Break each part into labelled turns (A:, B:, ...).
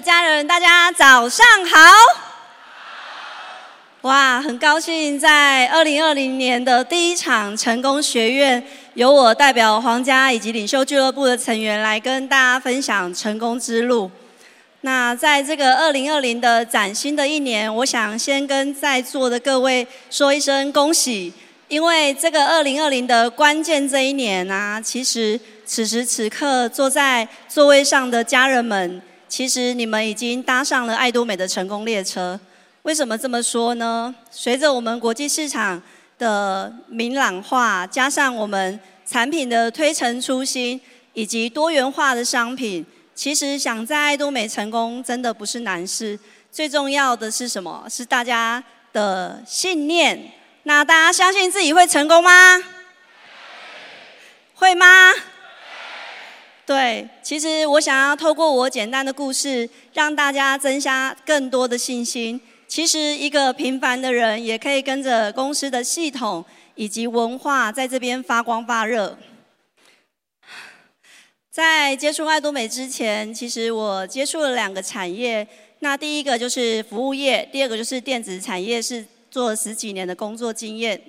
A: 家人，大家早上好！哇，很高兴在二零二零年的第一场成功学院，由我代表皇家以及领袖俱乐部的成员来跟大家分享成功之路。那在这个二零二零的崭新的一年，我想先跟在座的各位说一声恭喜，因为这个二零二零的关键这一年啊，其实此时此刻坐在座位上的家人们，其实你们已经搭上了爱多美的成功列车。为什么这么说呢？随着我们国际市场的明朗化，加上我们产品的推陈出新，以及多元化的商品。其实想在爱多美成功真的不是难事，最重要的是什么？是大家的信念。那大家相信自己会成功吗？会吗？对，其实我想要透过我简单的故事，让大家增加更多的信心。其实一个平凡的人，也可以跟着公司的系统以及文化，在这边发光发热。在接触爱多美之前，其实我接触了两个产业。那第一个就是服务业，第二个就是电子产业，是做了十几年的工作经验。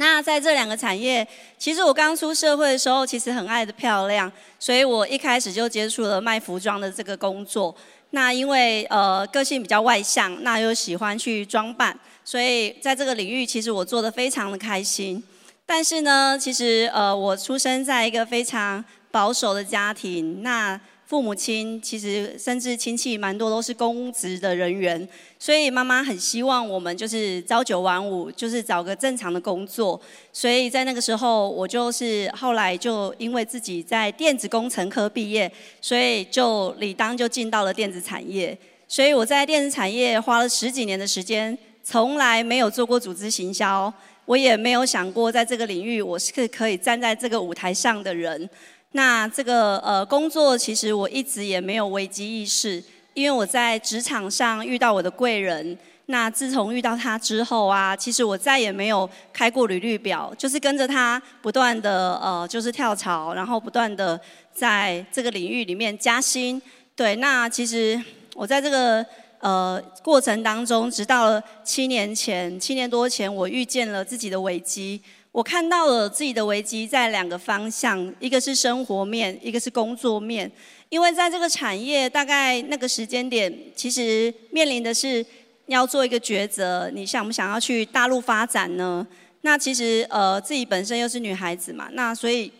A: 那在这两个产业，其实我刚出社会的时候，其实很爱的漂亮，所以我一开始就接触了卖服装的这个工作。那因为呃个性比较外向，那又喜欢去装扮，所以在这个领域，其实我做的非常的开心。但是呢，其实呃我出生在一个非常保守的家庭，那父母亲其实甚至亲戚蛮多都是公职的人员，所以妈妈很希望我们就是朝九晚五，就是找个正常的工作。所以在那个时候，我就是后来就因为自己在电子工程科毕业，所以就理当就进到了电子产业。所以我在电子产业花了十几年的时间，从来没有做过组织行销，我也没有想过在这个领域我是可以站在这个舞台上的人。那这个呃工作其实我一直也没有危机意识，因为我在职场上遇到我的贵人。那自从遇到他之后啊，其实我再也没有开过履历表，就是跟着他不断的呃就是跳槽，然后不断的在这个领域里面加薪。对，那其实我在这个呃过程当中，直到七年前，七年多前，我遇见了自己的危机。我看到了自己的危机在两个方向，一个是生活面，一个是工作面。因为在这个产业，大概那个时间点，其实面临的是要做一个抉择：你想不想要去大陆发展呢？那其实呃，自己本身又是女孩子嘛，那所以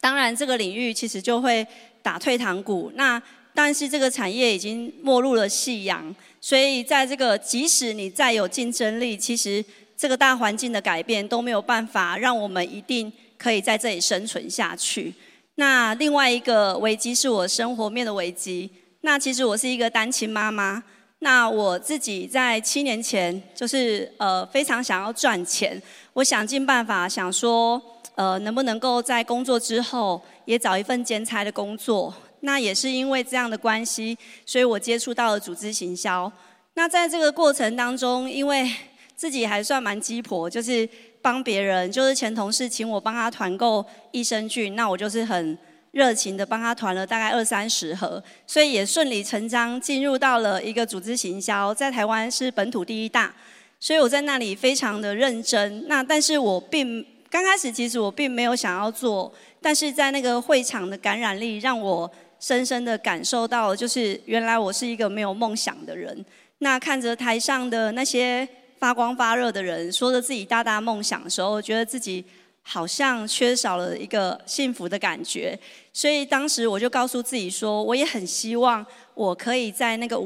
A: 当然这个领域其实就会打退堂鼓。那但是这个产业已经没入了夕阳，所以在这个即使你再有竞争力，其实。这个大环境的改变都没有办法让我们一定可以在这里生存下去。那另外一个危机是我生活面的危机。那其实我是一个单亲妈妈。那我自己在七年前就是呃非常想要赚钱，我想尽办法想说呃能不能够在工作之后也找一份兼差的工作。那也是因为这样的关系，所以我接触到了组织行销。那在这个过程当中，因为自己还算蛮鸡婆，就是帮别人，就是前同事请我帮他团购益生菌，那我就是很热情的帮他团了大概二三十盒，所以也顺理成章进入到了一个组织行销，在台湾是本土第一大，所以我在那里非常的认真。那但是我并刚开始其实我并没有想要做，但是在那个会场的感染力让我深深的感受到，就是原来我是一个没有梦想的人。那看着台上的那些。发光发热的人说着自己大大梦想的时候，我觉得自己好像缺少了一个幸福的感觉，所以当时我就告诉自己说，我也很希望我可以在那个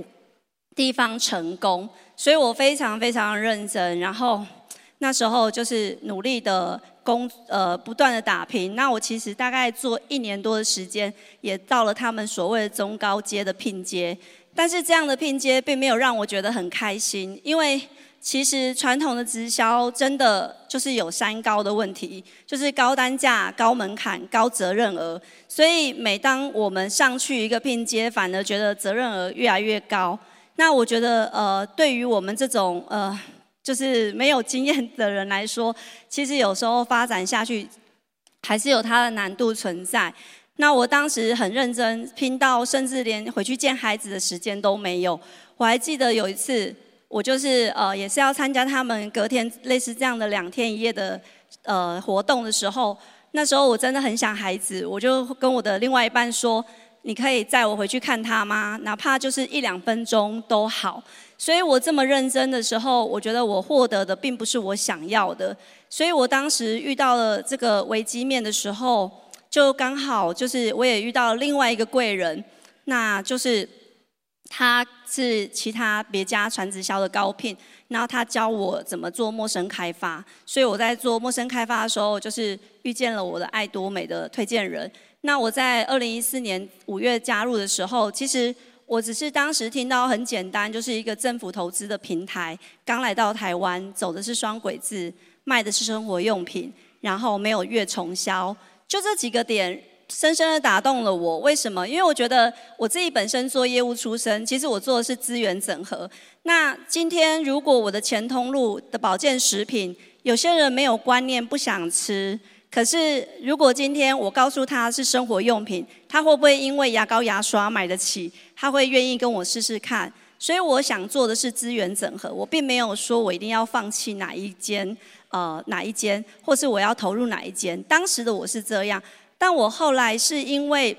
A: 地方成功，所以我非常非常认真，然后那时候就是努力的工呃不断的打拼。那我其实大概做一年多的时间，也到了他们所谓的中高阶的拼接，但是这样的拼接并没有让我觉得很开心，因为。其实传统的直销真的就是有三高的问题，就是高单价、高门槛、高责任额。所以每当我们上去一个拼接，反而觉得责任额越来越高。那我觉得，呃，对于我们这种呃，就是没有经验的人来说，其实有时候发展下去还是有它的难度存在。那我当时很认真，拼到甚至连回去见孩子的时间都没有。我还记得有一次，我就是呃，也是要参加他们隔天类似这样的两天一夜的呃活动的时候，那时候我真的很想孩子，我就跟我的另外一半说：“你可以载我回去看他吗？哪怕就是一两分钟都好。”所以我这么认真的时候，我觉得我获得的并不是我想要的。所以我当时遇到了这个危机面的时候，就刚好就是我也遇到了另外一个贵人，那就是。他是其他别家传直销的高聘，然后他教我怎么做陌生开发，所以我在做陌生开发的时候，就是遇见了我的爱多美的推荐人。那我在二零一四年五月加入的时候，其实我只是当时听到很简单，就是一个政府投资的平台，刚来到台湾，走的是双轨制，卖的是生活用品，然后没有月重销，就这几个点。深深的打动了我，为什么？因为我觉得我自己本身做业务出身，其实我做的是资源整合。那今天如果我的前通路的保健食品，有些人没有观念，不想吃，可是如果今天我告诉他是生活用品，他会不会因为牙膏牙刷买得起，他会愿意跟我试试看？所以我想做的是资源整合，我并没有说我一定要放弃哪一间，呃，哪一间，或是我要投入哪一间。当时的我是这样。但我后来是因为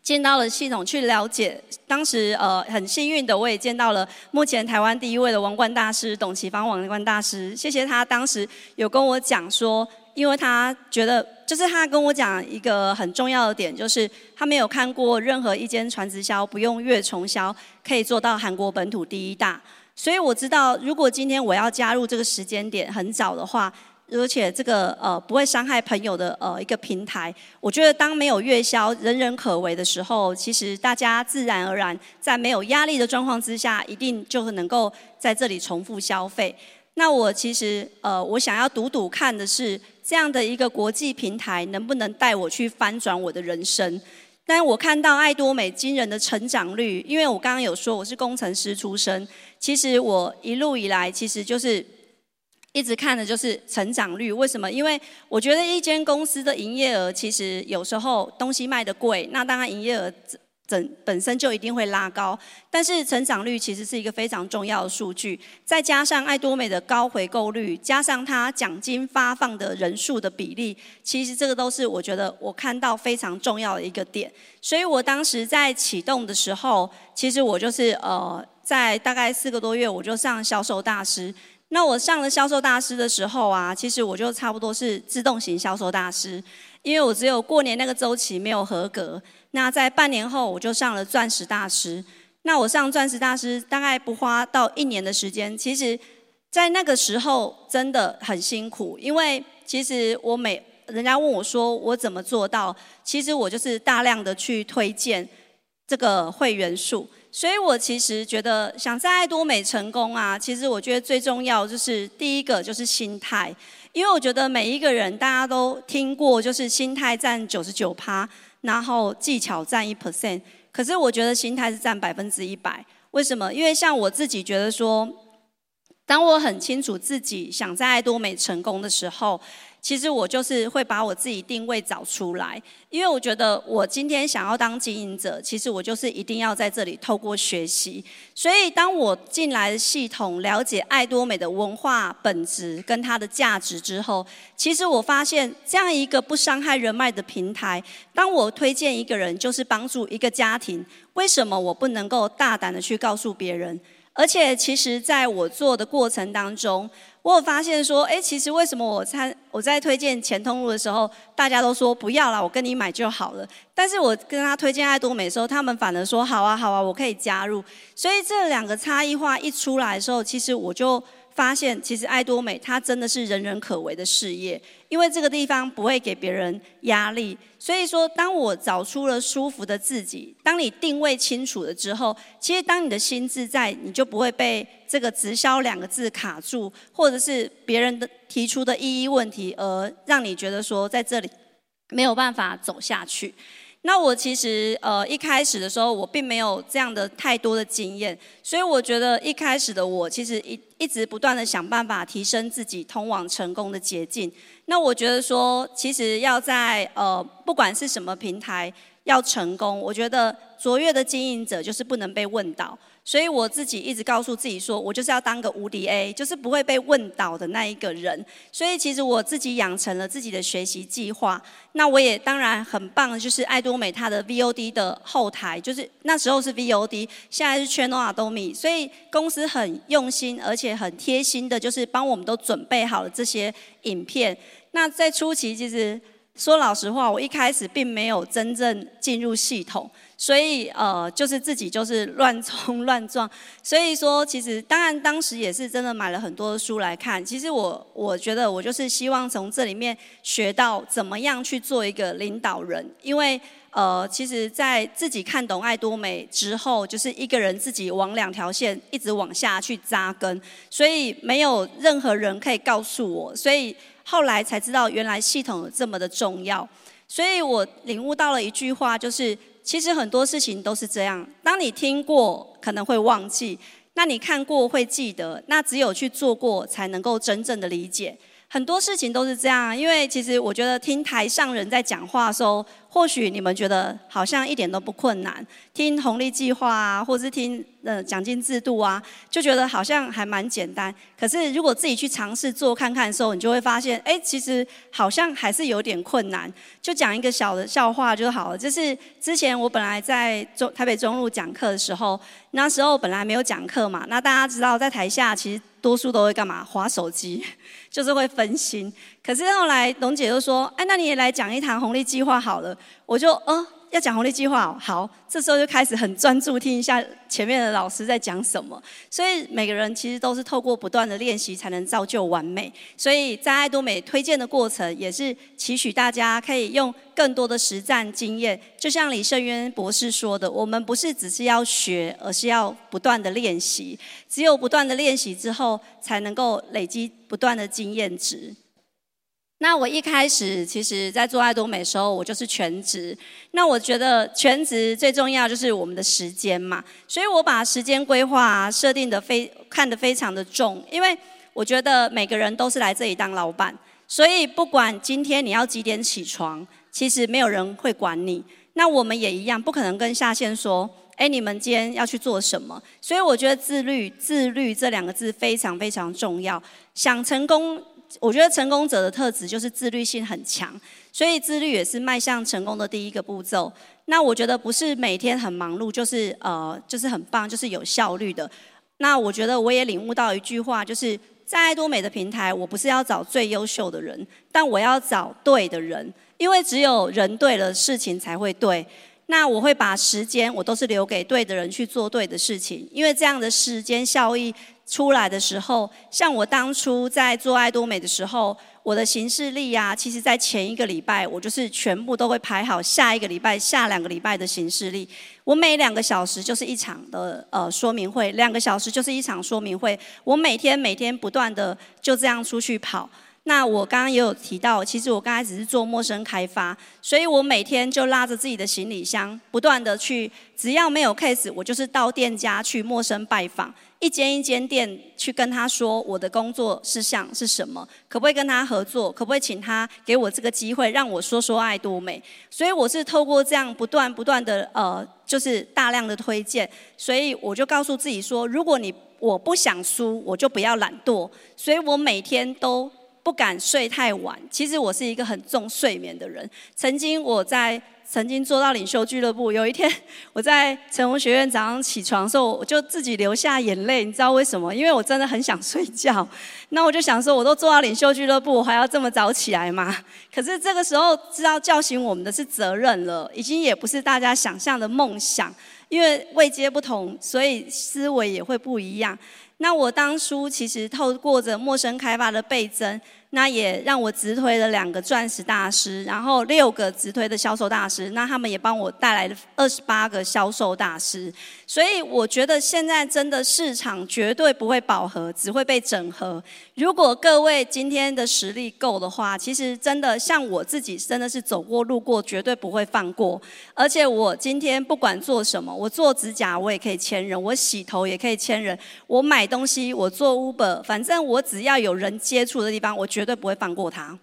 A: 见到了系统去了解，当时呃很幸运的我也见到了目前台湾第一位的王冠大师董其芳王冠大师，谢谢他当时有跟我讲说，因为他觉得就是他跟我讲一个很重要的点，就是他没有看过任何一间传直销不用月重销可以做到韩国本土第一大，所以我知道如果今天我要加入这个时间点很早的话。而且这个呃不会伤害朋友的呃一个平台，我觉得当没有月销人人可为的时候，其实大家自然而然在没有压力的状况之下，一定就能够在这里重复消费。那我其实呃我想要赌赌看的是这样的一个国际平台能不能带我去翻转我的人生。但我看到爱多美惊人的成长率，因为我刚刚有说我是工程师出身，其实我一路以来其实就是。一直看的就是成长率，为什么？因为我觉得一间公司的营业额其实有时候东西卖得贵，那当然营业额整本身就一定会拉高。但是成长率其实是一个非常重要的数据，再加上爱多美的高回购率，加上它奖金发放的人数的比例，其实这个都是我觉得我看到非常重要的一个点。所以我当时在启动的时候，其实我就是呃，在大概四个多月我就上销售大师。那我上了销售大师的时候啊，其实我就差不多是自动型销售大师，因为我只有过年那个周期没有合格。那在半年后，我就上了钻石大师。那我上钻石大师大概不花到一年的时间，其实，在那个时候真的很辛苦，因为其实我每人家问我说我怎么做到，其实我就是大量的去推荐这个会员数。所以我其实觉得，想在爱多美成功啊，其实我觉得最重要就是第一个就是心态，因为我觉得每一个人大家都听过，就是心态占九十九趴，然后技巧占一 percent，可是我觉得心态是占百分之一百。为什么？因为像我自己觉得说，当我很清楚自己想在爱多美成功的时候。其实我就是会把我自己定位找出来，因为我觉得我今天想要当经营者，其实我就是一定要在这里透过学习。所以当我进来的系统了解爱多美的文化本质跟它的价值之后，其实我发现这样一个不伤害人脉的平台，当我推荐一个人就是帮助一个家庭，为什么我不能够大胆的去告诉别人？而且其实在我做的过程当中，我有发现说，哎，其实为什么我参我在推荐前通路的时候，大家都说不要了，我跟你买就好了。但是我跟他推荐爱多美的时候，他们反而说好啊好啊，我可以加入。所以这两个差异化一出来的时候，其实我就。发现其实爱多美它真的是人人可为的事业，因为这个地方不会给别人压力。所以说，当我找出了舒服的自己，当你定位清楚了之后，其实当你的心自在，你就不会被这个直销两个字卡住，或者是别人的提出的一一问题而让你觉得说在这里没有办法走下去。那我其实呃一开始的时候，我并没有这样的太多的经验，所以我觉得一开始的我其实一一直不断的想办法提升自己通往成功的捷径。那我觉得说，其实要在呃不管是什么平台要成功，我觉得卓越的经营者就是不能被问倒。所以我自己一直告诉自己说，我就是要当个无敌 A，就是不会被问倒的那一个人。所以其实我自己养成了自己的学习计划。那我也当然很棒就是爱多美它的 VOD 的后台，就是那时候是 VOD，现在是 Channel Adobe。所以公司很用心，而且很贴心的，就是帮我们都准备好了这些影片。那在初期，其实说老实话，我一开始并没有真正进入系统。所以呃，就是自己就是乱冲乱撞，所以说其实当然当时也是真的买了很多的书来看。其实我我觉得我就是希望从这里面学到怎么样去做一个领导人，因为呃，其实在自己看懂爱多美之后，就是一个人自己往两条线一直往下去扎根，所以没有任何人可以告诉我，所以后来才知道原来系统这么的重要，所以我领悟到了一句话，就是。其实很多事情都是这样，当你听过可能会忘记，那你看过会记得，那只有去做过才能够真正的理解。很多事情都是这样，因为其实我觉得听台上人在讲话的时候，或许你们觉得好像一点都不困难，听红利计划啊，或是听呃奖金制度啊，就觉得好像还蛮简单。可是如果自己去尝试做看看的时候，你就会发现，哎，其实好像还是有点困难。就讲一个小的笑话就好了，就是之前我本来在中台北中路讲课的时候，那时候本来没有讲课嘛，那大家知道在台下其实多数都会干嘛？划手机，就是会分心。可是后来龙姐就说：“哎，那你也来讲一堂红利计划好了。”我就哦。要讲红利计划，好，这时候就开始很专注听一下前面的老师在讲什么。所以每个人其实都是透过不断的练习才能造就完美。所以在爱多美推荐的过程，也是期许大家可以用更多的实战经验。就像李胜渊博士说的，我们不是只是要学，而是要不断的练习。只有不断的练习之后，才能够累积不断的经验值。那我一开始其实，在做爱多美的时候，我就是全职。那我觉得全职最重要就是我们的时间嘛，所以我把时间规划设定的非看得非常的重，因为我觉得每个人都是来这里当老板，所以不管今天你要几点起床，其实没有人会管你。那我们也一样，不可能跟下线说，哎，你们今天要去做什么？所以我觉得自律，自律这两个字非常非常重要。想成功。我觉得成功者的特质就是自律性很强，所以自律也是迈向成功的第一个步骤。那我觉得不是每天很忙碌，就是呃，就是很棒，就是有效率的。那我觉得我也领悟到一句话，就是在爱多美的平台，我不是要找最优秀的人，但我要找对的人，因为只有人对了，事情才会对。那我会把时间，我都是留给对的人去做对的事情，因为这样的时间效益。出来的时候，像我当初在做爱多美的时候，我的行事历呀，其实在前一个礼拜，我就是全部都会排好下一个礼拜、下两个礼拜的行事历。我每两个小时就是一场的呃说明会，两个小时就是一场说明会。我每天每天不断的就这样出去跑。那我刚刚也有提到，其实我刚才只是做陌生开发，所以我每天就拉着自己的行李箱，不断的去，只要没有 case，我就是到店家去陌生拜访。一间一间店去跟他说我的工作事项是什么，可不可以跟他合作？可不可以请他给我这个机会，让我说说爱多美？所以我是透过这样不断不断的呃，就是大量的推荐，所以我就告诉自己说，如果你我不想输，我就不要懒惰。所以我每天都不敢睡太晚。其实我是一个很重睡眠的人。曾经我在。曾经做到领袖俱乐部，有一天我在成龙学院早上起床的时候，我就自己流下眼泪。你知道为什么？因为我真的很想睡觉。那我就想说，我都做到领袖俱乐部，我还要这么早起来吗？可是这个时候知道叫醒我们的是责任了，已经也不是大家想象的梦想。因为位阶不同，所以思维也会不一样。那我当初其实透过着陌生开发的倍增，那也让我直推了两个钻石大师，然后六个直推的销售大师，那他们也帮我带来了二十八个销售大师。所以我觉得现在真的市场绝对不会饱和，只会被整合。如果各位今天的实力够的话，其实真的像我自己，真的是走过路过，绝对不会放过。而且我今天不管做什么，我做指甲我也可以签人，我洗头也可以签人，我买东西我做 Uber，反正我只要有人接触的地方，我绝对不会放过他。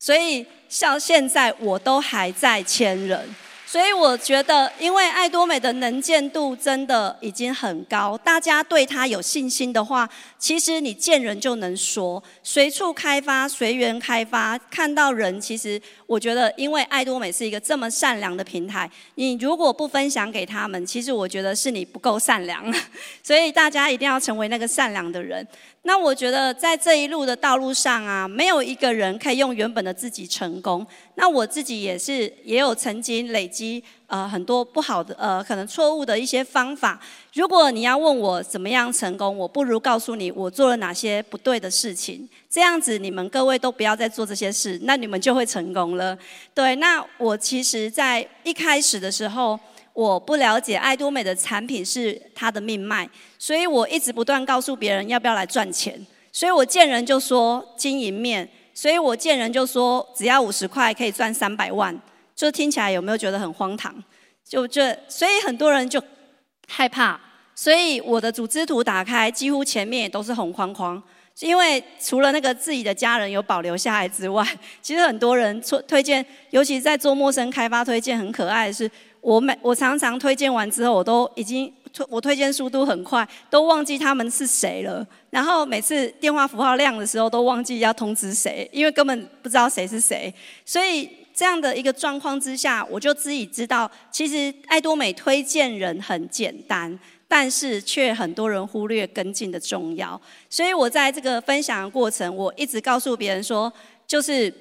A: 所以像现在我都还在签人。所以我觉得，因为爱多美的能见度真的已经很高，大家对他有信心的话，其实你见人就能说，随处开发，随缘开发，看到人，其实我觉得，因为爱多美是一个这么善良的平台，你如果不分享给他们，其实我觉得是你不够善良，所以大家一定要成为那个善良的人。那我觉得在这一路的道路上啊，没有一个人可以用原本的自己成功。那我自己也是，也有曾经累积呃很多不好的呃可能错误的一些方法。如果你要问我怎么样成功，我不如告诉你我做了哪些不对的事情。这样子你们各位都不要再做这些事，那你们就会成功了。对，那我其实在一开始的时候。我不了解爱多美的产品是它的命脉，所以我一直不断告诉别人要不要来赚钱。所以我见人就说经营面，所以我见人就说只要五十块可以赚三百万，就听起来有没有觉得很荒唐？就这，所以很多人就害怕。所以我的组织图打开，几乎前面也都是红框框，因为除了那个自己的家人有保留下来之外，其实很多人推推荐，尤其在做陌生开发推荐，很可爱的是。我每我常常推荐完之后，我都已经推我推荐速度很快，都忘记他们是谁了。然后每次电话符号亮的时候，都忘记要通知谁，因为根本不知道谁是谁。所以这样的一个状况之下，我就自己知道，其实爱多美推荐人很简单，但是却很多人忽略跟进的重要。所以我在这个分享的过程，我一直告诉别人说，就是。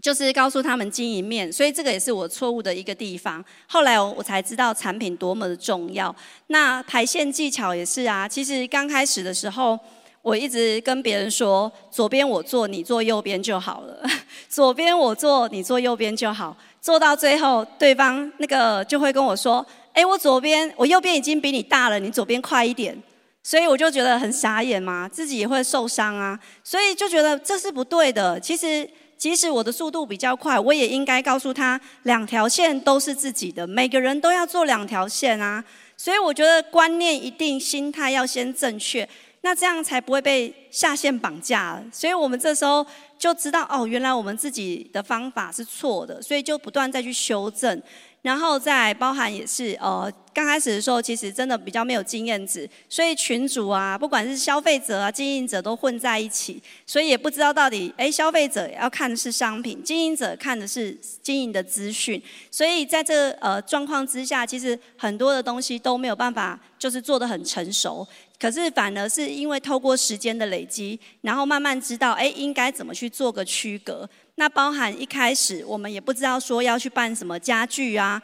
A: 就是告诉他们经营面，所以这个也是我错误的一个地方。后来我才知道产品多么的重要。那排线技巧也是啊。其实刚开始的时候，我一直跟别人说，左边我坐，你坐右边就好了。左边我坐，你坐右边就好。坐到最后，对方那个就会跟我说：“哎，我左边，我右边已经比你大了，你左边快一点。”所以我就觉得很傻眼嘛，自己也会受伤啊。所以就觉得这是不对的。其实。即使我的速度比较快，我也应该告诉他，两条线都是自己的，每个人都要做两条线啊。所以我觉得观念一定，心态要先正确，那这样才不会被下线绑架了。所以我们这时候就知道，哦，原来我们自己的方法是错的，所以就不断再去修正。然后再包含也是，呃，刚开始的时候其实真的比较没有经验值，所以群主啊，不管是消费者啊、经营者都混在一起，所以也不知道到底，哎，消费者要看的是商品，经营者看的是经营的资讯，所以在这呃状况之下，其实很多的东西都没有办法就是做得很成熟，可是反而是因为透过时间的累累积，然后慢慢知道，哎，应该怎么去做个区隔。那包含一开始我们也不知道说要去办什么家具啊，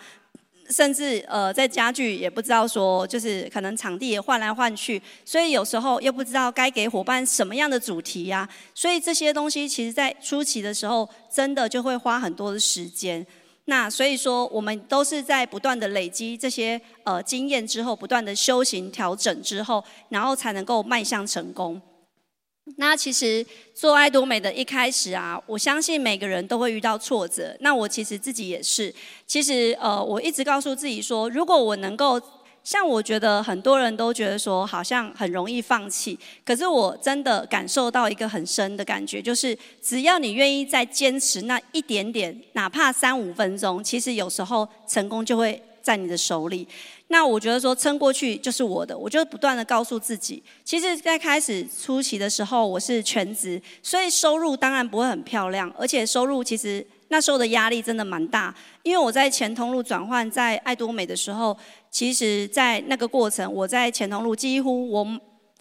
A: 甚至呃在家具也不知道说就是可能场地也换来换去，所以有时候又不知道该给伙伴什么样的主题呀，所以这些东西其实在初期的时候真的就会花很多的时间。那所以说我们都是在不断的累积这些呃经验之后，不断的修行调整之后，然后才能够迈向成功。那其实做爱多美的一开始啊，我相信每个人都会遇到挫折。那我其实自己也是。其实呃，我一直告诉自己说，如果我能够像我觉得很多人都觉得说，好像很容易放弃。可是我真的感受到一个很深的感觉，就是只要你愿意再坚持那一点点，哪怕三五分钟，其实有时候成功就会在你的手里。那我觉得说撑过去就是我的，我就不断的告诉自己，其实，在开始初期的时候，我是全职，所以收入当然不会很漂亮，而且收入其实那时候的压力真的蛮大，因为我在前通路转换在爱多美的时候，其实，在那个过程，我在前通路几乎我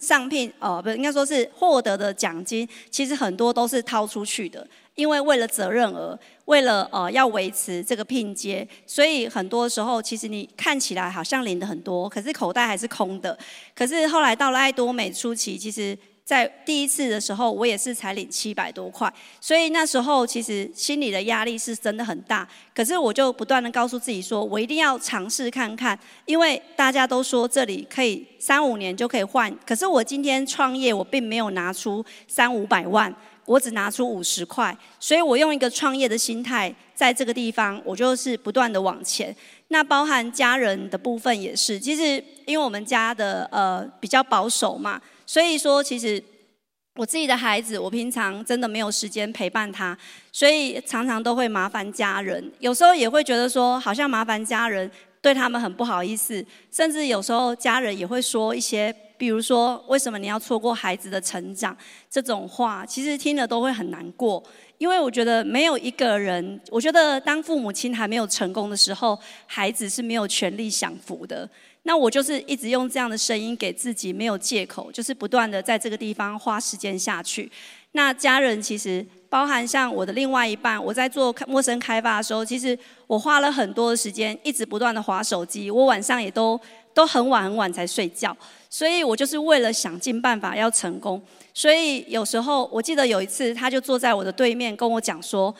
A: 上聘，哦，不，应该说是获得的奖金，其实很多都是掏出去的。因为为了责任额，为了呃要维持这个聘接，所以很多时候其实你看起来好像领的很多，可是口袋还是空的。可是后来到了爱多美初期，其实在第一次的时候，我也是才领七百多块，所以那时候其实心里的压力是真的很大。可是我就不断的告诉自己说，我一定要尝试看看，因为大家都说这里可以三五年就可以换。可是我今天创业，我并没有拿出三五百万，我只拿出五十块，所以我用一个创业的心态，在这个地方，我就是不断的往前。那包含家人的部分也是，其实因为我们家的呃比较保守嘛。所以说，其实我自己的孩子，我平常真的没有时间陪伴他，所以常常都会麻烦家人。有时候也会觉得说，好像麻烦家人，对他们很不好意思。甚至有时候家人也会说一些，比如说“为什么你要错过孩子的成长”这种话，其实听了都会很难过。因为我觉得没有一个人，我觉得当父母亲还没有成功的时候，孩子是没有权利享福的。那我就是一直用这样的声音给自己没有借口，就是不断的在这个地方花时间下去。那家人其实包含像我的另外一半，我在做陌生开发的时候，其实我花了很多的时间，一直不断的划手机，我晚上也都都很晚很晚才睡觉。所以我就是为了想尽办法要成功。所以有时候我记得有一次，他就坐在我的对面跟我讲说：“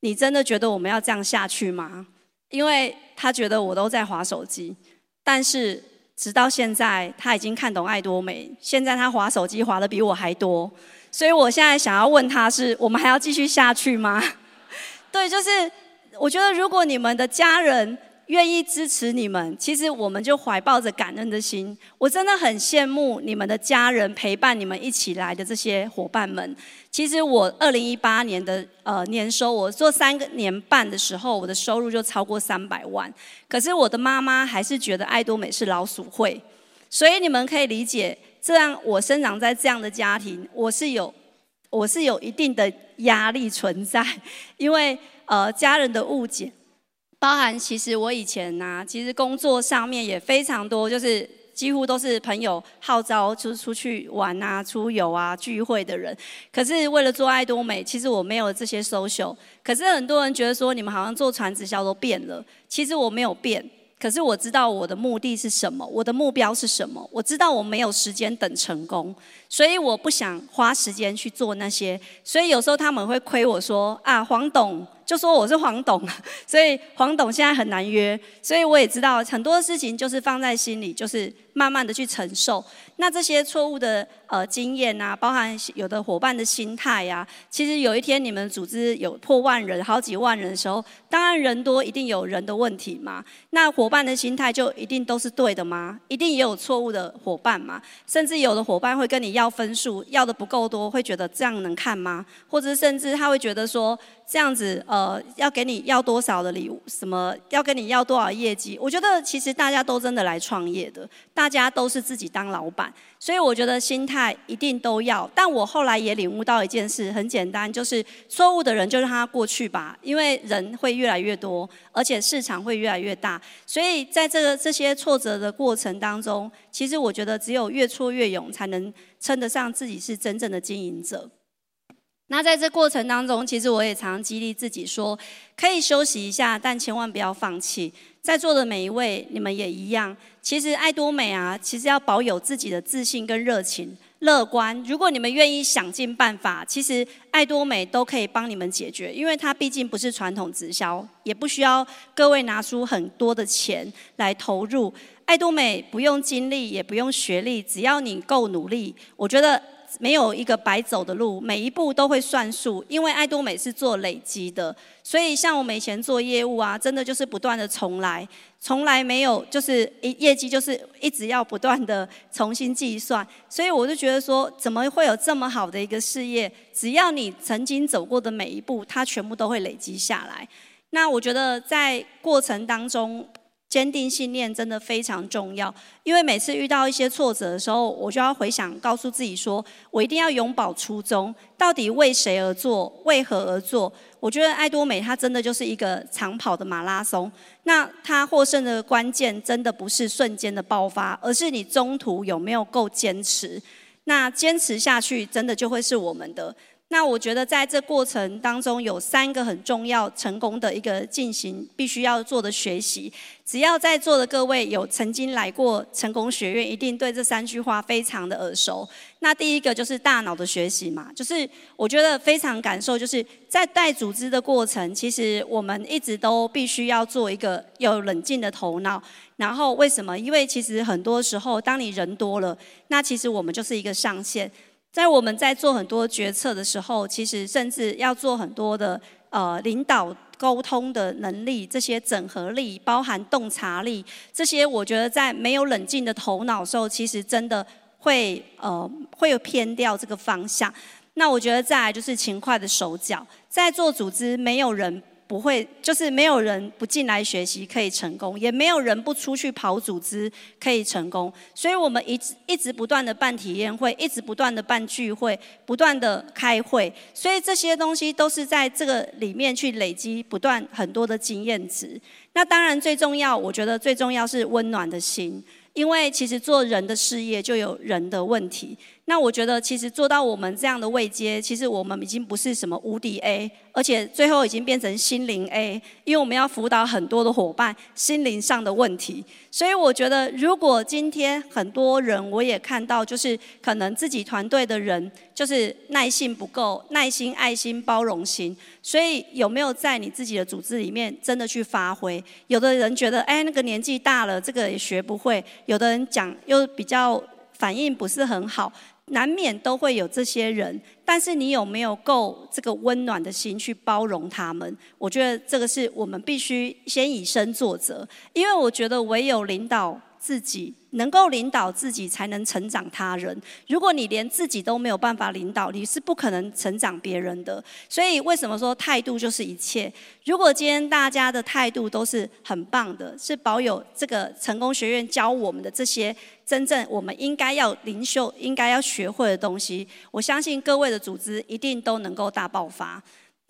A: 你真的觉得我们要这样下去吗？”因为他觉得我都在滑手机。但是直到现在，他已经看懂爱多美。现在他滑手机滑得比我还多，所以我现在想要问他是：我们还要继续下去吗？对，就是我觉得如果你们的家人。愿意支持你们，其实我们就怀抱着感恩的心。我真的很羡慕你们的家人陪伴你们一起来的这些伙伴们。其实我二零一八年的呃年收，我做三个年半的时候，我的收入就超过三百万。可是我的妈妈还是觉得爱多美是老鼠会，所以你们可以理解，这样我生长在这样的家庭，我是有我是有一定的压力存在，因为呃家人的误解。包含其实我以前呐、其实工作上面也非常多，就是几乎都是朋友号召，就是出去玩啊、出游啊、聚会的人。可是为了做爱多美，其实我没有这些 social。可是很多人觉得说，你们好像做传直销都变了，其实我没有变。可是我知道我的目的是什么，我的目标是什么。我知道我没有时间等成功，所以我不想花时间去做那些。所以有时候他们会亏我说啊，黄董。就说我是黄董，所以黄董现在很难约，所以我也知道很多事情就是放在心里，就是慢慢的去承受。那这些错误的呃经验啊，包含有的伙伴的心态呀、其实有一天你们组织有破万人、好几万人的时候，当然人多一定有人的问题嘛。那伙伴的心态就一定都是对的吗？一定也有错误的伙伴嘛？甚至有的伙伴会跟你要分数，要的不够多，会觉得这样能看吗？或者甚至他会觉得说。这样子，呃，要给你要多少的礼物？什么要跟你要多少业绩？我觉得其实大家都真的来创业的，大家都是自己当老板，所以我觉得心态一定都要。但我后来也领悟到一件事，很简单，就是错误的人就让他过去吧，因为人会越来越多，而且市场会越来越大。所以在这个这些挫折的过程当中，其实我觉得只有越挫越勇，才能称得上自己是真正的经营者。那在这过程当中，其实我也常激励自己说，可以休息一下，但千万不要放弃。在座的每一位，你们也一样。其实爱多美啊，其实要保有自己的自信跟热情、乐观。如果你们愿意想尽办法，其实爱多美都可以帮你们解决，因为它毕竟不是传统直销，也不需要各位拿出很多的钱来投入。爱多美不用精力，也不用学历，只要你够努力，我觉得。没有一个白走的路，每一步都会算数，因为爱多美是做累积的，所以像我们以前做业务啊，真的就是不断的重来，从来没有就是业绩就是一直要不断的重新计算，所以我就觉得说，怎么会有这么好的一个事业？只要你曾经走过的每一步，它全部都会累积下来。那我觉得在过程当中。坚定信念真的非常重要，因为每次遇到一些挫折的时候，我就要回想，告诉自己说，我一定要永葆初衷，到底为谁而做，为何而做？我觉得爱多美它真的就是一个长跑的马拉松，那它获胜的关键真的不是瞬间的爆发，而是你中途有没有够坚持，那坚持下去，真的就会是我们的。那我觉得在这过程当中有三个很重要成功的一个进行必须要做的学习。只要在座的各位有曾经来过成功学院，一定对这三句话非常的耳熟。那第一个就是大脑的学习嘛，就是我觉得非常感受，就是在带组织的过程，其实我们一直都必须要做一个有冷静的头脑。然后为什么？因为其实很多时候，当你人多了，那其实我们就是一个上限。在我们在做很多决策的时候，其实甚至要做很多的呃领导沟通的能力，这些整合力，包含洞察力，这些我觉得在没有冷静的头脑时候，其实真的会呃会有偏掉这个方向。那我觉得再来就是勤快的手脚，在做组织没有人。不会，就是没有人不进来学习可以成功，也没有人不出去跑组织可以成功。所以我们一直一直不断的办体验会，一直不断的办聚会，不断的开会。所以这些东西都是在这个里面去累积不断很多的经验值。那当然最重要，我觉得最重要是温暖的心，因为其实做人的事业就有人的问题。那我觉得，其实做到我们这样的位阶，其实我们已经不是什么无敌 A，而且最后已经变成心灵 A，因为我们要辅导很多的伙伴心灵上的问题。所以我觉得，如果今天很多人，我也看到，就是可能自己团队的人就是耐性不够，耐心、爱心、包容心，所以有没有在你自己的组织里面真的去发挥？有的人觉得，哎，那个年纪大了，这个也学不会；有的人讲又比较反应不是很好。难免都会有这些人，但是你有没有够这个温暖的心去包容他们？我觉得这个是我们必须先以身作则，因为我觉得唯有领导自己。能够领导自己，才能成长他人。如果你连自己都没有办法领导，你是不可能成长别人的。所以，为什么说态度就是一切？如果今天大家的态度都是很棒的，是保有这个成功学院教我们的这些真正我们应该要领袖应该要学会的东西，我相信各位的组织一定都能够大爆发。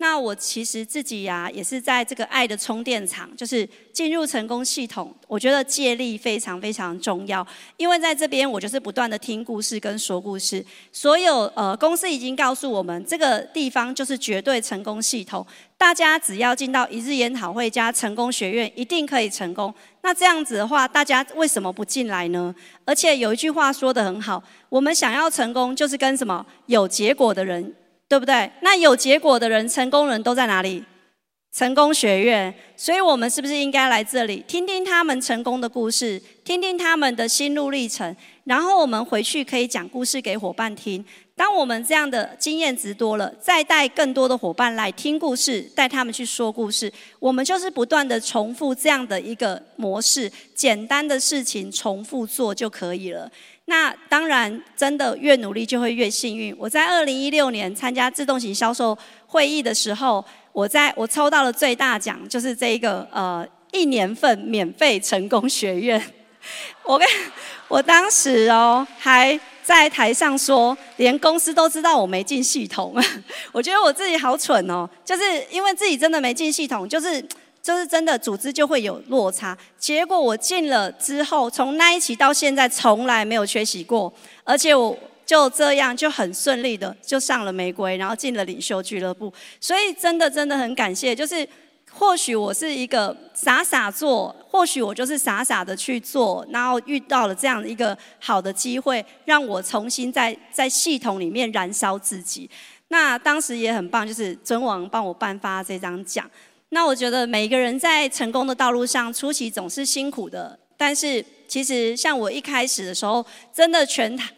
A: 那我其实自己呀、也是在这个爱的充电场，就是进入成功系统。我觉得借力非常非常重要，因为在这边我就是不断的听故事跟说故事。所有呃公司已经告诉我们，这个地方就是绝对成功系统。大家只要进到一日研讨会加成功学院，一定可以成功。那这样子的话，大家为什么不进来呢？而且有一句话说得很好，我们想要成功，就是跟什么有结果的人。对不对？那有结果的人、成功人都在哪里？成功学院。所以我们是不是应该来这里听听他们成功的故事，听听他们的心路历程，然后我们回去可以讲故事给伙伴听。当我们这样的经验值多了，再带更多的伙伴来听故事，带他们去说故事，我们就是不断的重复这样的一个模式，简单的事情重复做就可以了。那当然，真的越努力就会越幸运。我在二零一六年参加自动型销售会议的时候，我在我抽到了最大奖，就是这一个呃一年份免费成功学院。我跟我当时哦还在台上说，连公司都知道我没进系统。我觉得我自己好蠢哦，就是因为自己真的没进系统，就是。就是真的，组织就会有落差。结果我进了之后，从那一期到现在，从来没有缺席过，而且我就这样就很顺利的就上了玫瑰，然后进了领袖俱乐部。所以真的真的很感谢，就是或许我是一个傻傻做，或许我就是傻傻的去做，然后遇到了这样一个好的机会，让我重新在在系统里面燃烧自己。那当时也很棒，就是尊王帮我颁发这张奖。那我觉得每个人在成功的道路上，初期总是辛苦的。但是其实像我一开始的时候，真的全台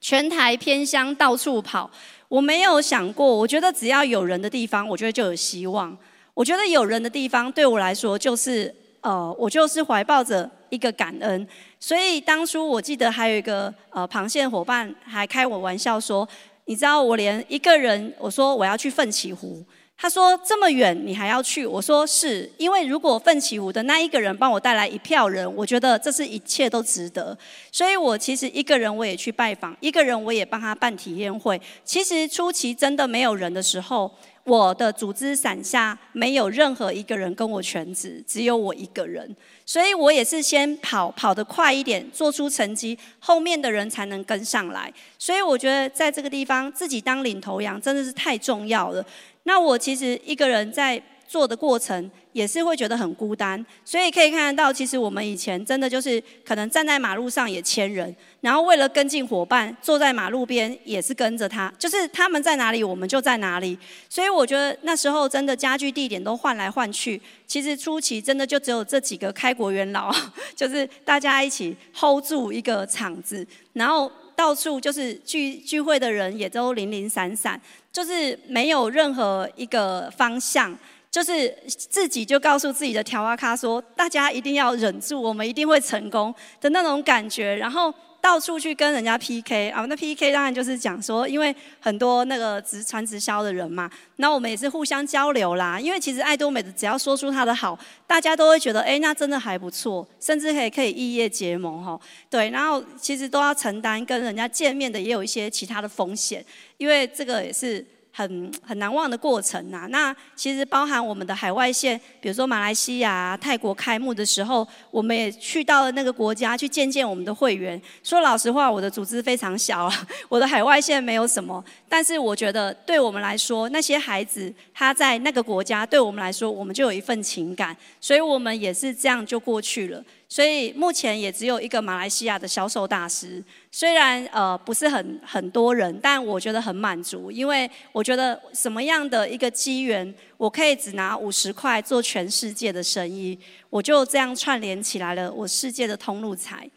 A: 全台偏乡到处跑，我没有想过。我觉得只要有人的地方，我觉得就有希望。我觉得有人的地方对我来说，就是呃，我就是怀抱着一个感恩。所以当初我记得还有一个呃螃蟹伙伴还开我玩笑说，你知道我连一个人，我说我要去奋起湖。他说：“这么远你还要去？”我说：“是因为如果奋起湖的那一个人帮我带来一票人，我觉得这是一切都值得。所以我其实一个人我也去拜访，一个人我也帮他办体验会。其实初期真的没有人的时候，我的组织伞下没有任何一个人跟我全职，只有我一个人。所以我也是先跑跑得快一点，做出成绩，后面的人才能跟上来。所以我觉得在这个地方自己当领头羊真的是太重要了。”那我其实一个人在做的过程，也是会觉得很孤单，所以可以看得到，其实我们以前真的就是可能站在马路上也牵人，然后为了跟进伙伴，坐在马路边也是跟着他，就是他们在哪里，我们就在哪里。所以我觉得那时候真的家具地点都换来换去，其实初期真的就只有这几个开国元老，就是大家一起 hold 住一个场子，然后。到处就是聚聚会的人也都零零散散，就是没有任何一个方向，就是自己就告诉自己的条啊咖说，大家一定要忍住，我们一定会成功的那种感觉，然后。到处去跟人家 PK 啊，那 PK 当然就是讲说，因为很多那个直传直销的人嘛，那我们也是互相交流啦。因为其实爱多美的只要说出他的好，大家都会觉得，哎，那真的还不错，甚至可以可以异业结盟哈。对，然后其实都要承担跟人家见面的也有一些其他的风险，因为这个也是。很很难忘的过程呐、那其实包含我们的海外线，比如说马来西亚、泰国开幕的时候，我们也去到了那个国家去见见我们的会员。说老实话，我的组织非常小，我的海外线没有什么。但是我觉得，对我们来说，那些孩子他在那个国家，对我们来说，我们就有一份情感，所以我们也是这样就过去了。所以目前也只有一个马来西亚的销售大师，虽然呃不是很很多人，但我觉得很满足，因为我觉得什么样的一个机缘，我可以只拿五十块做全世界的生意，我就这样串联起来了我世界的通路财。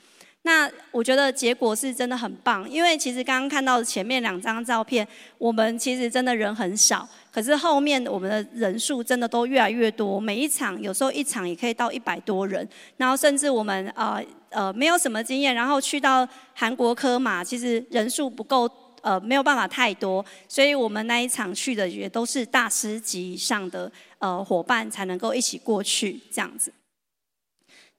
A: 那我觉得结果是真的很棒，因为其实刚刚看到前面两张照片，我们其实真的人很少，可是后面我们的人数真的都越来越多，每一场有时候一场也可以到一百多人，然后甚至我们呃呃没有什么经验，然后去到韩国科嘛，其实人数不够，呃没有办法太多，所以我们那一场去的也都是大师级以上的呃伙伴才能够一起过去这样子。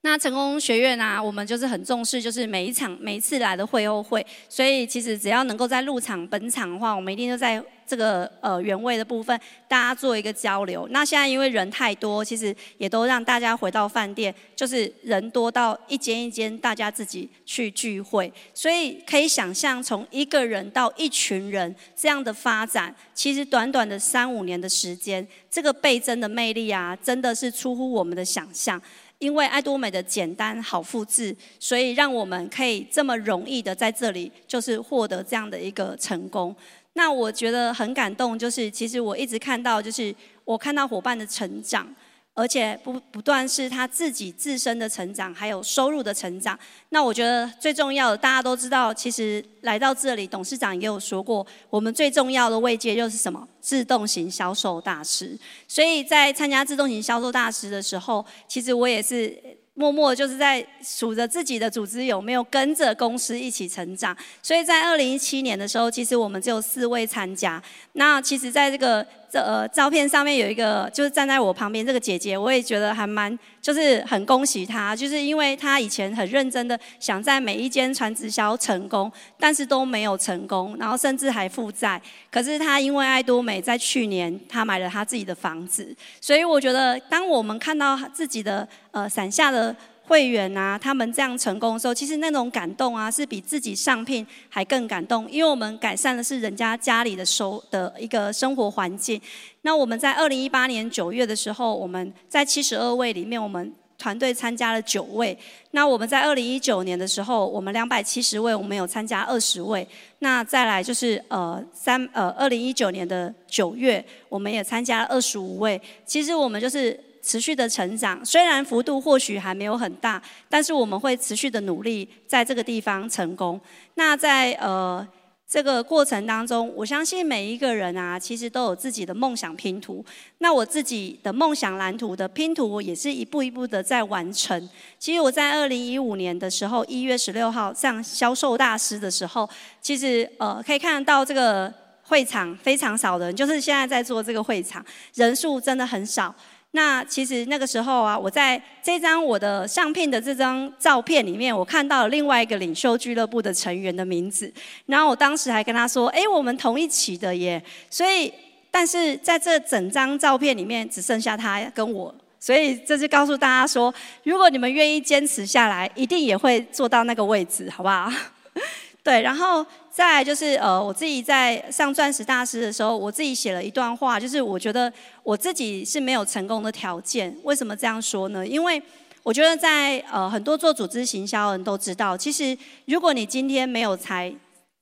A: 那成功学院啊，我们就是很重视，就是每一场、每一次来的会后会，所以其实只要能够在入场本场的话，我们一定就在这个呃原位的部分，大家做一个交流。那现在因为人太多，其实也都让大家回到饭店，就是人多到一间一间，大家自己去聚会，所以可以想象从一个人到一群人这样的发展，其实短短的三五年的时间，这个倍增的魅力啊，真的是出乎我们的想象。因为爱多美的简单好复制，所以让我们可以这么容易的在这里就是获得这样的一个成功。那我觉得很感动，就是其实我一直看到，就是我看到伙伴的成长。而且不不断是他自己自身的成长，还有收入的成长。那我觉得最重要的，大家都知道，其实来到这里，董事长也有说过，我们最重要的位阶就是什么？自动型销售大师。所以在参加自动型销售大师的时候，其实我也是。默默就是在数着自己的组织有没有跟着公司一起成长，所以在二零一七年的时候，其实我们只有四位参加。那其实，在这个这呃照片上面有一个，就是站在我旁边这个姐姐，我也觉得还蛮，就是很恭喜她，就是因为她以前很认真的想在每一间传直销成功，但是都没有成功，然后甚至还负债。可是她因为爱多美，在去年她买了她自己的房子，所以我觉得，当我们看到自己的呃伞下的。会员啊，他们这样成功的时候，其实那种感动啊，是比自己上聘还更感动，因为我们改善的是人家家里的收的一个生活环境。那我们在二零一八年九月的时候，我们在七十二位里面，我们团队参加了九位。那我们在二零一九年的时候，我们两百七十位，我们有参加二十位。那再来就是呃三呃二零一九年的九月，我们也参加了二十五位。其实我们就是。持续的成长，虽然幅度或许还没有很大，但是我们会持续的努力，在这个地方成功。那在呃这个过程当中，我相信每一个人啊，其实都有自己的梦想拼图。那我自己的梦想蓝图的拼图，也是一步一步的在完成。其实我在二零一五年的时候，一月十六号上销售大师的时候，其实呃可以看到这个。会场非常少的人，就是现在在做这个会场，人数真的很少。那其实那个时候啊，我在这张我的相片的这张照片里面，我看到了另外一个领袖俱乐部的成员的名字。然后我当时还跟他说：“哎，我们同一期的耶。”所以，但是在这整张照片里面，只剩下他跟我。所以这就告诉大家说，如果你们愿意坚持下来，一定也会坐到那个位置，好不好？对，然后。再来就是呃，我自己在上钻石大师的时候，我自己写了一段话，就是我觉得我自己是没有成功的条件。为什么这样说呢？因为我觉得在呃很多做组织行销的人都知道，其实如果你今天没有财。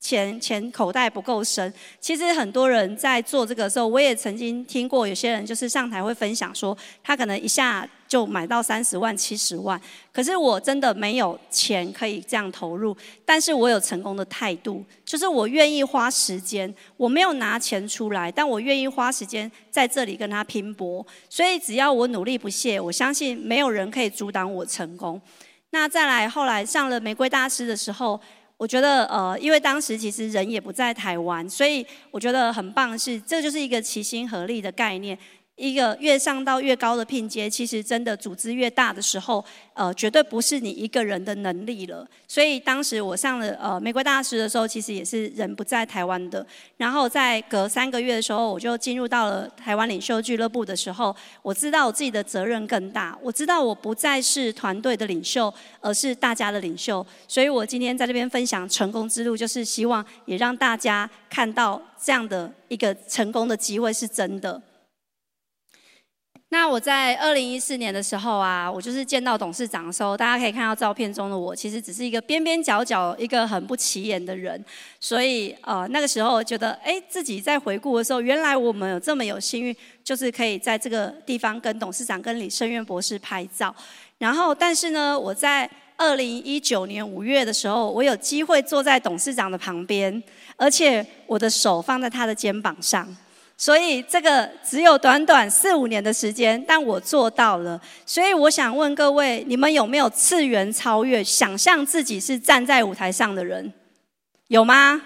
A: 钱钱口袋不够深，其实很多人在做这个时候，我也曾经听过有些人就是上台会分享说，他可能一下就买到三十万、七十万。可是我真的没有钱可以这样投入，但是我有成功的态度，就是我愿意花时间，我没有拿钱出来，但我愿意花时间在这里跟他拼搏。所以只要我努力不懈，我相信没有人可以阻挡我成功。那再来后来上了玫瑰大师的时候。我觉得，呃，因为当时其实人也不在台湾，所以我觉得很棒是，这就是一个齐心合力的概念。一个越上到越高的聘阶，其实真的组织越大的时候，呃，绝对不是你一个人的能力了。所以当时我上了呃玫瑰大师的时候，其实也是人不在台湾的。然后在隔三个月的时候，我就进入到了台湾领袖俱乐部的时候，我知道我自己的责任更大，我知道我不再是团队的领袖，而是大家的领袖。所以我今天在这边分享成功之路，就是希望也让大家看到这样的一个成功的机会是真的。那我在二零一四年的时候啊，我就是见到董事长的时候，大家可以看到照片中的我，其实只是一个边边角角、一个很不起眼的人。所以呃，那个时候觉得，哎，自己在回顾的时候，原来我们有这么有幸运，就是可以在这个地方跟董事长、跟李胜渊博士拍照。然后，但是呢，我在二零一九年五月的时候，我有机会坐在董事长的旁边，而且我的手放在他的肩膀上。所以这个只有短短四五年的时间，但我做到了。所以我想问各位，你们有没有次元超越，想象自己是站在舞台上的人？有吗？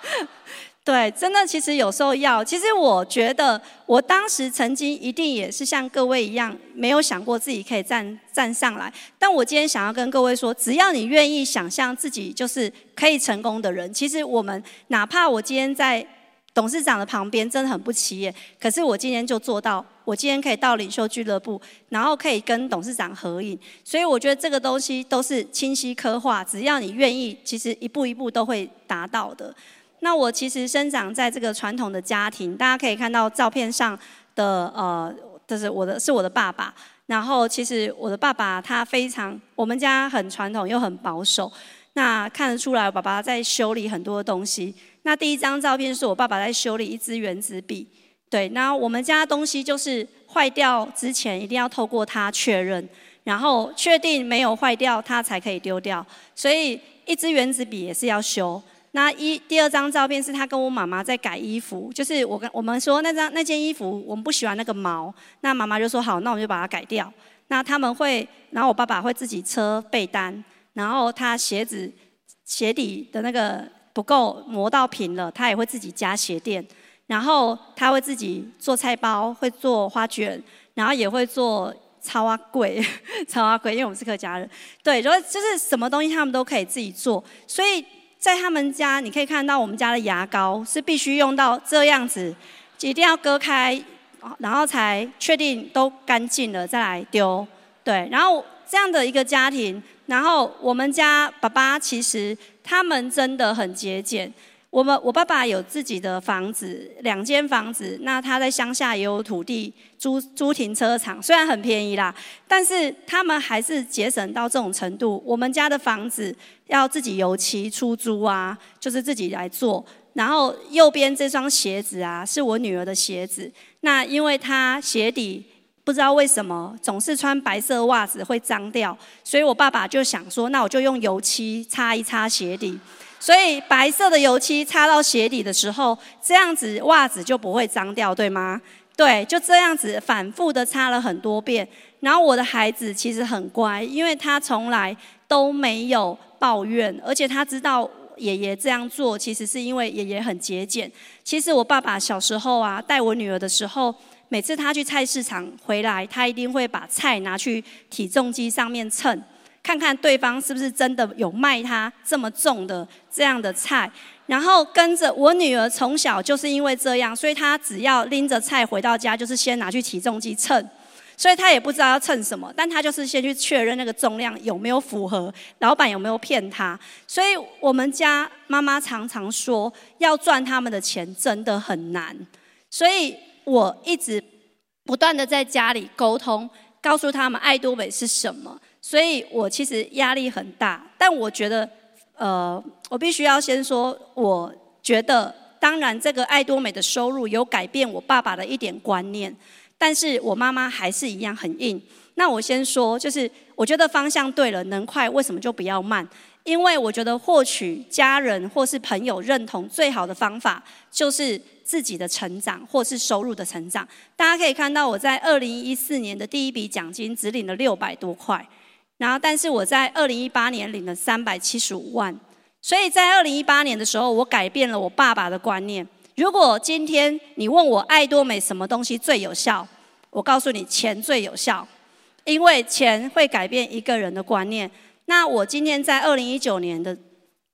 A: 对，真的，其实有时候要。其实我觉得，我当时曾经一定也是像各位一样，没有想过自己可以站站上来。但我今天想要跟各位说，只要你愿意想象自己就是可以成功的人，其实我们哪怕我今天在。董事长的旁边真的很不起眼，可是我今天就做到，我今天可以到领袖俱乐部，然后可以跟董事长合影，所以我觉得这个东西都是清晰刻画，只要你愿意，其实一步一步都会达到的。那我其实生长在这个传统的家庭，大家可以看到照片上的呃，就是我的是我的爸爸，然后其实我的爸爸他非常，我们家很传统又很保守，那看得出来我爸爸在修理很多东西。那第一张照片是我爸爸在修理一支原子笔，对。那我们家东西就是坏掉之前一定要透过他确认，然后确定没有坏掉，他才可以丢掉。所以一支原子笔也是要修。那一第二张照片是他跟我妈妈在改衣服，就是我跟我们说那张那件衣服我们不喜欢那个毛，那妈妈就说好，那我们就把它改掉。那他们会，然后我爸爸会自己车被单，然后他鞋子鞋底的那个。不够磨到平了，他也会自己加鞋垫，然后他会自己做菜包，会做花卷，然后也会做草仔粿，草仔粿，因为我们是客家人，对，就就是什么东西他们都可以自己做，所以在他们家你可以看到我们家的牙膏是必须用到这样子，一定要割开，然后才确定都干净了再来丢，对，然后这样的一个家庭，然后我们家爸爸其实。他们真的很节俭。我们我爸爸有自己的房子，两间房子。那他在乡下也有土地，租租停车场，虽然很便宜啦，但是他们还是节省到这种程度。我们家的房子要自己油漆出租啊，就是自己来做。然后右边这双鞋子啊，是我女儿的鞋子。那因为她鞋底不知道为什么总是穿白色袜子会脏掉，所以我爸爸就想说，那我就用油漆擦一擦鞋底。所以白色的油漆擦到鞋底的时候，这样子袜子就不会脏掉，对吗？对，就这样子反复的擦了很多遍。然后我的孩子其实很乖，因为他从来都没有抱怨，而且他知道爷爷这样做，其实是因为爷爷很节俭。其实我爸爸小时候啊，带我女儿的时候，每次他去菜市场回来，他一定会把菜拿去体重机上面称，看看对方是不是真的有卖他这么重的这样的菜。然后跟着我女儿从小就是因为这样，所以她只要拎着菜回到家，就是先拿去体重机称。所以他也不知道要称什么，但他就是先去确认那个重量有没有符合，老板有没有骗他。所以我们家妈妈常常说，要赚他们的钱真的很难。所以我一直不断的在家里沟通，告诉他们爱多美是什么。所以我其实压力很大，但我觉得，呃，我必须要先说，我觉得，当然这个爱多美的收入有改变我爸爸的一点观念。但是我妈妈还是一样很硬。那我先说，就是我觉得方向对了，能快为什么就不要慢？因为我觉得获取家人或是朋友认同最好的方法，就是自己的成长或是收入的成长。大家可以看到，我在二零一四年的第一笔奖金只领了六百多块，然后但是我在二零一八年领了三百七十五万。所以在二零一八年的时候，我改变了我爸爸的观念。如果今天你问我爱多美什么东西最有效，我告诉你钱最有效，因为钱会改变一个人的观念。那我今天在二零一九年的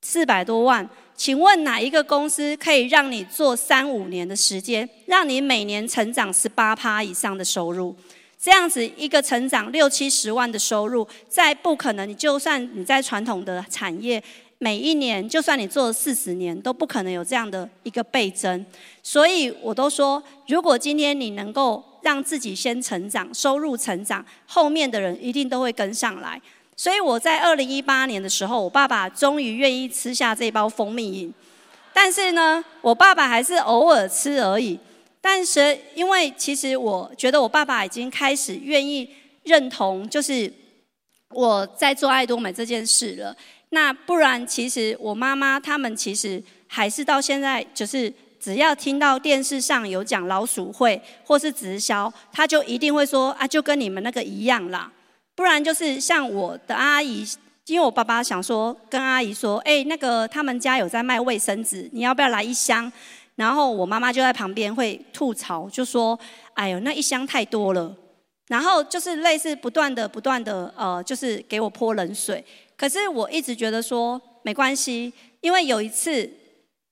A: 四百多万，请问哪一个公司可以让你做三五年的时间，让你每年成长十八趴以上的收入？这样子一个成长六七十万的收入，在不可能，你就算你在传统的产业。每一年，就算你做了四十年，都不可能有这样的一个倍增。所以我都说，如果今天你能够让自己先成长，收入成长，后面的人一定都会跟上来。所以我在二零一八年的时候，我爸爸终于愿意吃下这包蜂蜜饮。但是呢，我爸爸还是偶尔吃而已。但是因为其实我觉得我爸爸已经开始愿意认同，就是我在做爱多美这件事了。那不然，其实我妈妈他们其实还是到现在，就是只要听到电视上有讲老鼠会或是直销，他就一定会说啊，就跟你们那个一样啦。不然就是像我的阿姨，因为我爸爸想说跟阿姨说，哎，那个他们家有在卖卫生纸，你要不要来一箱？然后我妈妈就在旁边会吐槽，就说，哎呦，那一箱太多了。然后就是类似不断的、不断的，呃，就是给我泼冷水。可是我一直觉得说没关系，因为有一次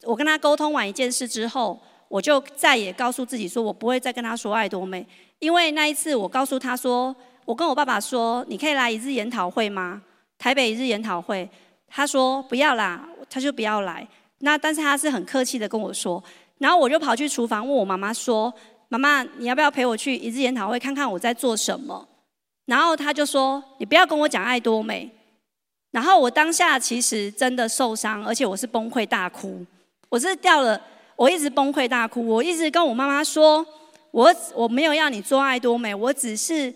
A: 我跟他沟通完一件事之后，我就再也告诉自己说我不会再跟他说爱多美，因为那一次我告诉他说，我跟我爸爸说，你可以来一日研讨会吗？台北一日研讨会，他说不要啦，他就不要来。那但是他是很客气的跟我说，然后我就跑去厨房问我妈妈说，妈妈你要不要陪我去一日研讨会看看我在做什么？然后他就说你不要跟我讲爱多美。然后我当下其实真的受伤，而且我是崩溃大哭。我是掉了，我一直崩溃大哭。我一直跟我妈妈说，我我没有要你做爱多美，我只是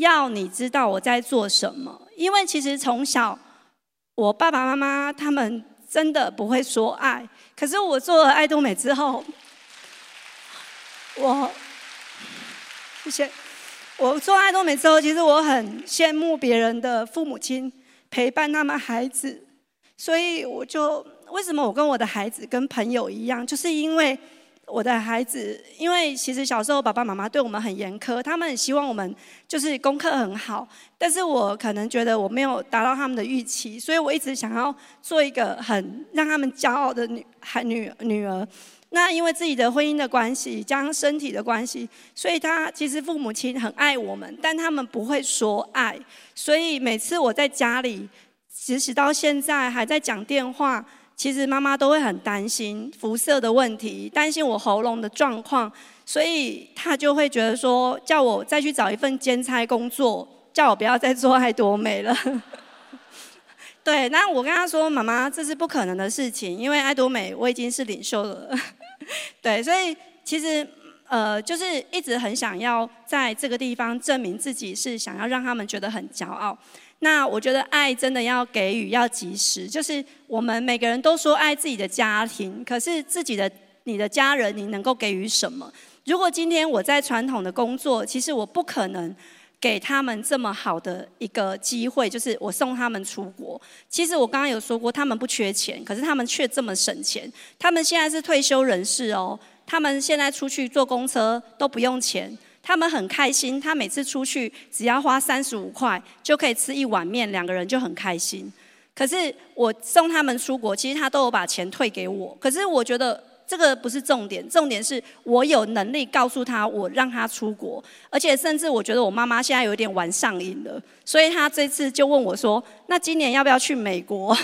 A: 要你知道我在做什么。因为其实从小，我爸爸妈妈他们真的不会说爱，可是我做了爱多美之后，我谢谢。我做爱多美之后，其实我很羡慕别人的父母亲。陪伴他们孩子，所以我就为什么我跟我的孩子跟朋友一样，就是因为我的孩子，因为其实小时候爸爸妈妈对我们很严苛，他们很希望我们就是功课很好，但是我可能觉得我没有达到他们的预期，所以我一直想要做一个很让他们骄傲的女孩女女儿。那因为自己的婚姻的关系，加上身体的关系，所以他其实父母亲很爱我们，但他们不会说爱。所以每次我在家里，即使到现在还在讲电话，其实妈妈都会很担心辐射的问题，担心我喉咙的状况，所以她就会觉得说，叫我再去找一份兼差工作，叫我不要再做爱多美了。对，那我跟她说，妈妈，这是不可能的事情，因为爱多美我已经是领袖了。对，所以其实呃，就是一直很想要在这个地方证明自己，是想要让他们觉得很骄傲。那我觉得爱真的要给予，要及时。就是我们每个人都说爱自己的家庭，可是自己的你的家人，你能够给予什么？如果今天我在传统的工作，其实我不可能给他们这么好的一个机会，就是我送他们出国。其实我刚刚有说过，他们不缺钱，可是他们却这么省钱。他们现在是退休人士哦，他们现在出去坐公车都不用钱，他们很开心。他每次出去只要花三十五块就可以吃一碗面，两个人就很开心。可是我送他们出国，其实他都有把钱退给我。可是我觉得。这个不是重点，重点是我有能力告诉他，我让他出国，而且甚至我觉得我妈妈现在有点玩上瘾了，所以他这次就问我说：“那今年要不要去美国？”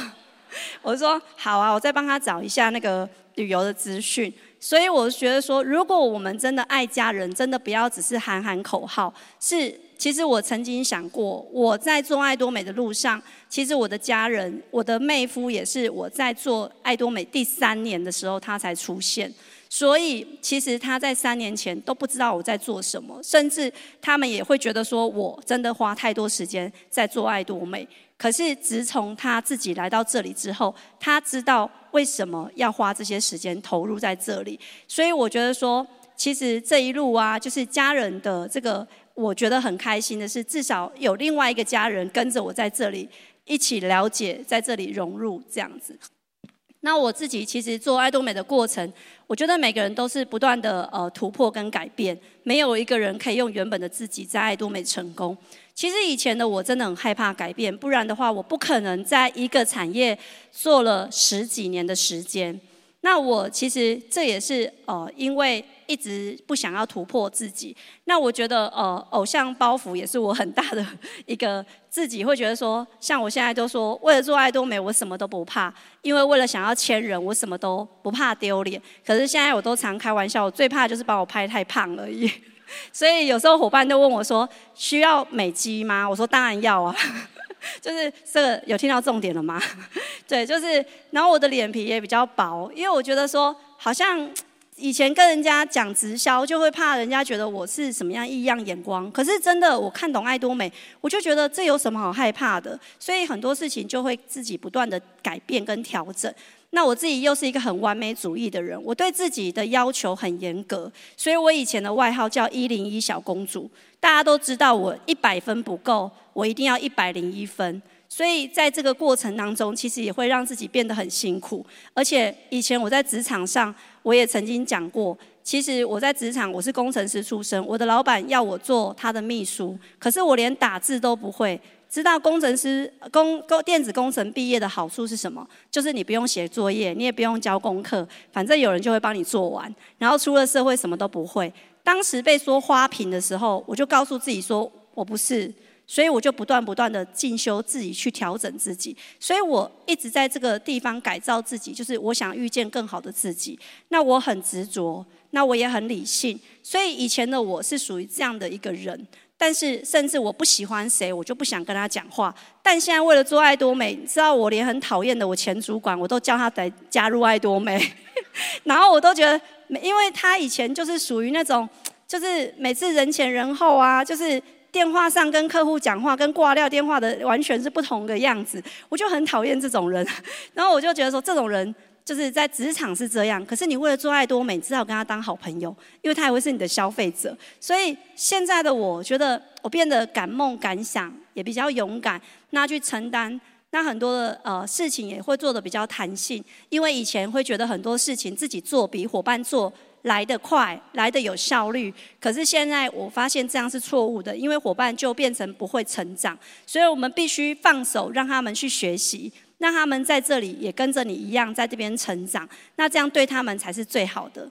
A: 我说：“好啊，我再帮他找一下那个旅游的资讯。”所以我觉得说，如果我们真的爱家人，真的不要只是喊喊口号，是。其实我曾经想过，我在做爱多美的路上，其实我的家人，我的妹夫也是我在做爱多美第三年的时候，他才出现。所以其实他在三年前都不知道我在做什么，甚至他们也会觉得说我真的花太多时间在做爱多美。可是自从他自己来到这里之后，他知道为什么要花这些时间投入在这里。所以我觉得说，其实这一路啊，就是家人的这个。我觉得很开心的是，至少有另外一个家人跟着我在这里一起了解，在这里融入这样子。那我自己其实做爱多美的过程，我觉得每个人都是不断的呃突破跟改变，没有一个人可以用原本的自己在爱多美成功。其实以前的我真的很害怕改变，不然的话我不可能在一个产业做了十几年的时间。那我其实这也是呃因为。一直不想要突破自己，那我觉得呃，偶像包袱也是我很大的一个自己会觉得说，像我现在都说，为了做爱多美，我什么都不怕，因为为了想要签人，我什么都不怕丢脸。可是现在我都常开玩笑，我最怕就是把我拍太胖而已。所以有时候伙伴都问我说，需要美肌吗？我说当然要啊，就是这个有听到重点了吗？对，就是然后我的脸皮也比较薄，因为我觉得说好像。以前跟人家讲直销，就会怕人家觉得我是什么样异样眼光。可是真的，我看懂爱多美，我就觉得这有什么好害怕的？所以很多事情就会自己不断的改变跟调整。那我自己又是一个很完美主义的人，我对自己的要求很严格，所以我以前的外号叫一零一小公主。大家都知道我一百分不够，我一定要一百零一分。所以在这个过程当中，其实也会让自己变得很辛苦。而且以前我在职场上，我也曾经讲过，其实我在职场我是工程师出身，我的老板要我做他的秘书，可是我连打字都不会。知道工程师工工电子工程毕业的好处是什么？就是你不用写作业，你也不用交功课，反正有人就会帮你做完。然后出了社会什么都不会。当时被说花瓶的时候，我就告诉自己说，我不是。所以我就不断不断的进修自己，去调整自己。所以我一直在这个地方改造自己，就是我想遇见更好的自己。那我很执着，那我也很理性。所以以前的我是属于这样的一个人，但是甚至我不喜欢谁，我就不想跟他讲话。但现在为了做爱多美，你知道我连很讨厌的我前主管，我都叫他来加入爱多美。然后我都觉得，因为他以前就是属于那种，就是每次人前人后啊，就是。电话上跟客户讲话，跟挂掉电话的完全是不同的样子，我就很讨厌这种人。然后我就觉得说，这种人就是在职场是这样，可是你为了做爱多美，你只好跟他当好朋友，因为他也会是你的消费者。所以现在的我觉得，我变得敢梦敢想，也比较勇敢，那去承担，那很多的呃事情也会做得比较弹性，因为以前会觉得很多事情自己做比伙伴做。来得快，来得有效率。可是现在我发现这样是错误的，因为伙伴就变成不会成长，所以我们必须放手，让他们去学习，让他们在这里也跟着你一样在这边成长。那这样对他们才是最好的。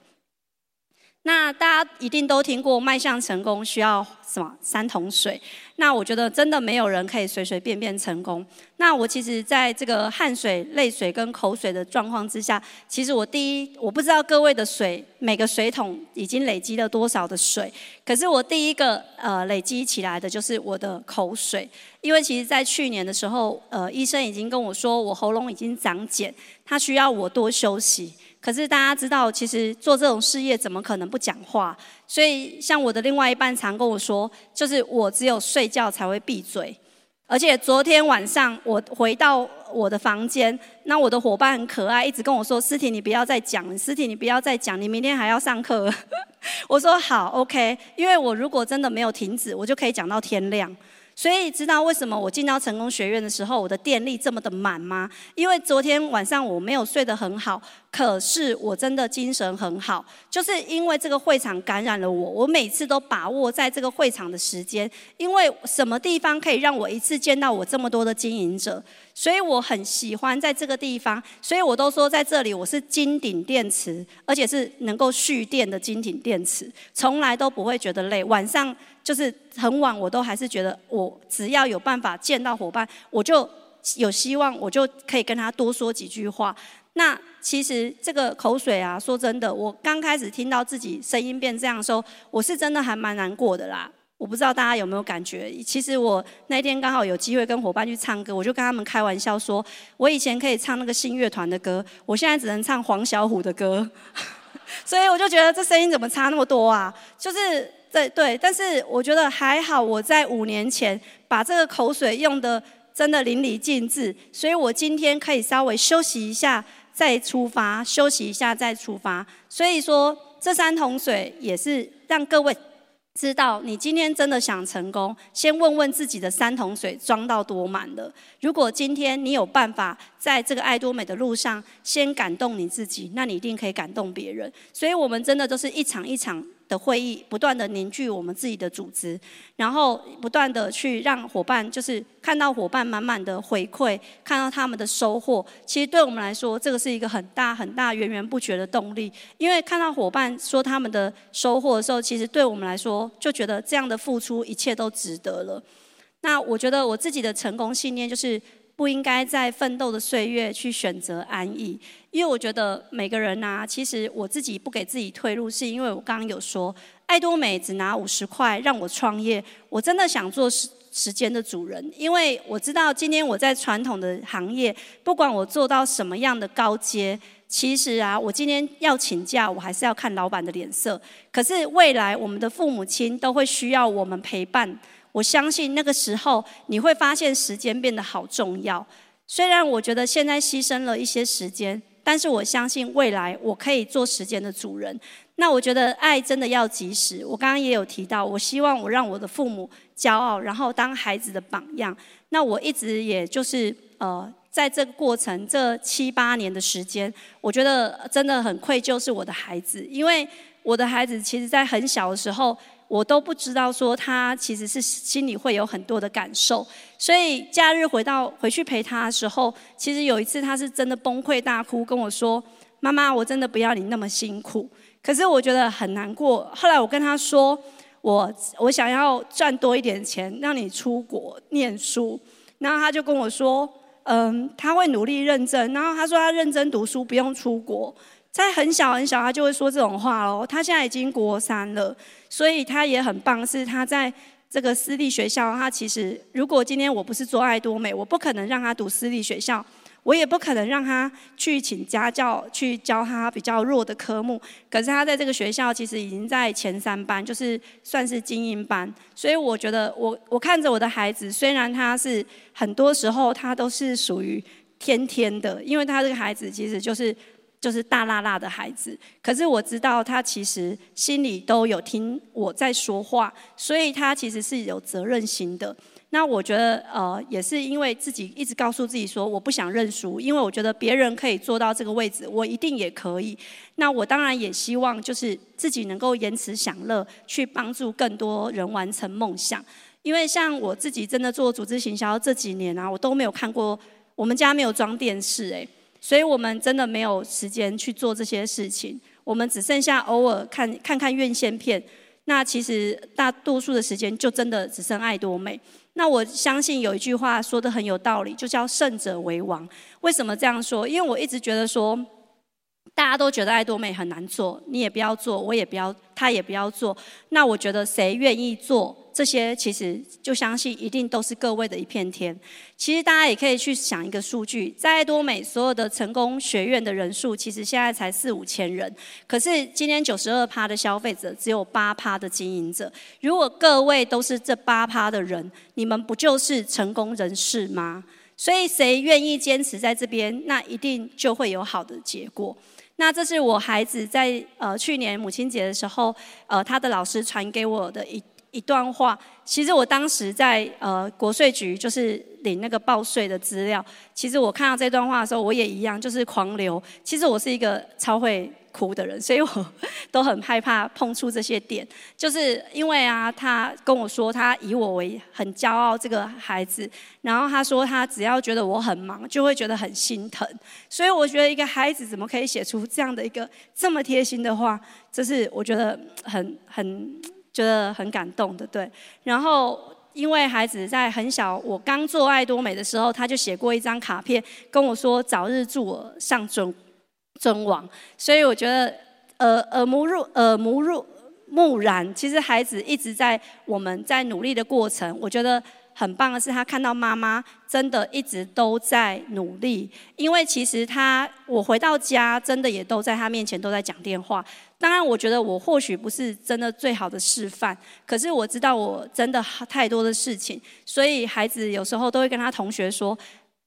A: 那大家一定都听过，迈向成功需要什么？三桶水。那我觉得真的没有人可以随随便便成功。那我其实在这个汗水、泪水跟口水的状况之下，其实我第一，我不知道各位的水每个水桶已经累积了多少的水。可是我第一个呃累积起来的就是我的口水，因为其实在去年的时候，呃医生已经跟我说我喉咙已经长茧，他需要我多休息。可是大家知道，其实做这种事业怎么可能不讲话？所以像我的另外一半常跟我说，就是我只有睡觉才会闭嘴。而且昨天晚上我回到我的房间，那我的伙伴很可爱，一直跟我说：“思婷，你不要再讲，思婷，你不要再讲，你明天还要上课。”我说：“好，OK。”因为我如果真的没有停止，我就可以讲到天亮。所以知道为什么我进到成功学院的时候，我的电力这么的满吗？因为昨天晚上我没有睡得很好，可是我真的精神很好，就是因为这个会场感染了我。我每次都把握在这个会场的时间，因为什么地方可以让我一次见到我这么多的经营者？所以我很喜欢在这个地方，所以我都说在这里我是金顶电池，而且是能够蓄电的金顶电池，从来都不会觉得累。晚上就是很晚，我都还是觉得我只要有办法见到伙伴，我就有希望，我就可以跟他多说几句话。那其实这个口水啊，说真的，我刚开始听到自己声音变这样的时候，我是真的还蛮难过的啦。我不知道大家有没有感觉？其实我那天刚好有机会跟伙伴去唱歌，我就跟他们开玩笑说，我以前可以唱那个信乐团的歌，我现在只能唱黄小琥的歌，所以我就觉得这声音怎么差那么多啊？就是对对，但是我觉得还好，我在五年前把这个口水用得真的淋漓尽致，所以我今天可以稍微休息一下再出发，休息一下再出发。所以说这三桶水也是让各位。知道你今天真的想成功，先问问自己的三桶水装到多满了。如果今天你有办法在这个爱多美的路上先感动你自己，那你一定可以感动别人。所以，我们真的都是一场一场。的会议不断的凝聚我们自己的组织，然后不断的去让伙伴，就是看到伙伴满满的回馈，看到他们的收获。其实对我们来说，这个是一个很大很大源源不绝的动力。因为看到伙伴说他们的收获的时候，其实对我们来说就觉得这样的付出一切都值得了。那我觉得我自己的成功信念就是。不应该在奋斗的岁月去选择安逸，因为我觉得每个人呐、其实我自己不给自己退路，是因为我刚刚有说，爱多美只拿五十块让我创业，我真的想做时时间的主人，因为我知道今天我在传统的行业，不管我做到什么样的高阶，其实啊，我今天要请假，我还是要看老板的脸色。可是未来我们的父母亲都会需要我们陪伴。我相信那个时候你会发现时间变得好重要。虽然我觉得现在牺牲了一些时间，但是我相信未来我可以做时间的主人。那我觉得爱真的要及时。我刚刚也有提到，我希望我让我的父母骄傲，然后当孩子的榜样。那我一直也就是呃，在这个过程这七八年的时间，我觉得真的很愧疚是我的孩子，因为我的孩子其实在很小的时候。我都不知道说他其实是心里会有很多的感受，所以假日回到回去陪他的时候，其实有一次他是真的崩溃大哭，跟我说：“妈妈，我真的不要你那么辛苦。”可是我觉得很难过。后来我跟他说：“我我想要赚多一点钱，让你出国念书。”然后他就跟我说：“嗯，他会努力认真。”然后他说：“他认真读书，不用出国。”在很小很小，他就会说这种话哦。他现在已经国三了，所以他也很棒。是他在这个私立学校，他其实如果今天我不是做爱多美，我不可能让他读私立学校，我也不可能让他去请家教去教他比较弱的科目。可是他在这个学校，其实已经在前三班，就是算是精英班。所以我觉得我，我看着我的孩子，虽然他是很多时候他都是属于天天的，因为他这个孩子其实就是。就是大辣辣的孩子，可是我知道他其实心里都有听我在说话，所以他其实是有责任心的。那我觉得，呃，也是因为自己一直告诉自己说，我不想认输，因为我觉得别人可以做到这个位置，我一定也可以。那我当然也希望，就是自己能够延迟享乐，去帮助更多人完成梦想。因为像我自己真的做组织行销这几年啊，我都没有看过，我们家没有装电视，哎。所以我们真的没有时间去做这些事情，我们只剩下偶尔看看看院线片。那其实大多数的时间就真的只剩爱多美。那我相信有一句话说得很有道理，就叫胜者为王。为什么这样说？因为我一直觉得说，大家都觉得爱多美很难做，你也不要做，我也不要，他也不要做。那我觉得谁愿意做？这些其实就相信一定都是各位的一片天。其实大家也可以去想一个数据，在多美所有的成功学院的人数，其实现在才四五千人。可是今天九十二趴的消费者，只有八趴的经营者。如果各位都是这八趴的人，你们不就是成功人士吗？所以谁愿意坚持在这边，那一定就会有好的结果。那这是我孩子在呃去年母亲节的时候，呃他的老师传给我的一一段话。其实我当时在呃国税局就是领那个报税的资料，其实我看到这段话的时候，我也一样就是狂流。其实我是一个超会。哭的人，所以我都很害怕碰触这些点，就是因为啊，他跟我说他以我为很骄傲这个孩子，然后他说他只要觉得我很忙，就会觉得很心疼，所以我觉得一个孩子怎么可以写出这样的一个这么贴心的话，这是我觉得很很觉得很感动的，对。然后因为孩子在很小，我刚做爱多美的时候，他就写过一张卡片跟我说，早日祝我上尊。尊王，所以我觉得耳耳目入耳目入目染，其实孩子一直在我们在努力的过程，我觉得很棒的是他看到妈妈真的一直都在努力，因为其实他我回到家真的也都在他面前都在讲电话。当然，我觉得我或许不是真的最好的示范，可是我知道我真的太多的事情，所以孩子有时候都会跟他同学说。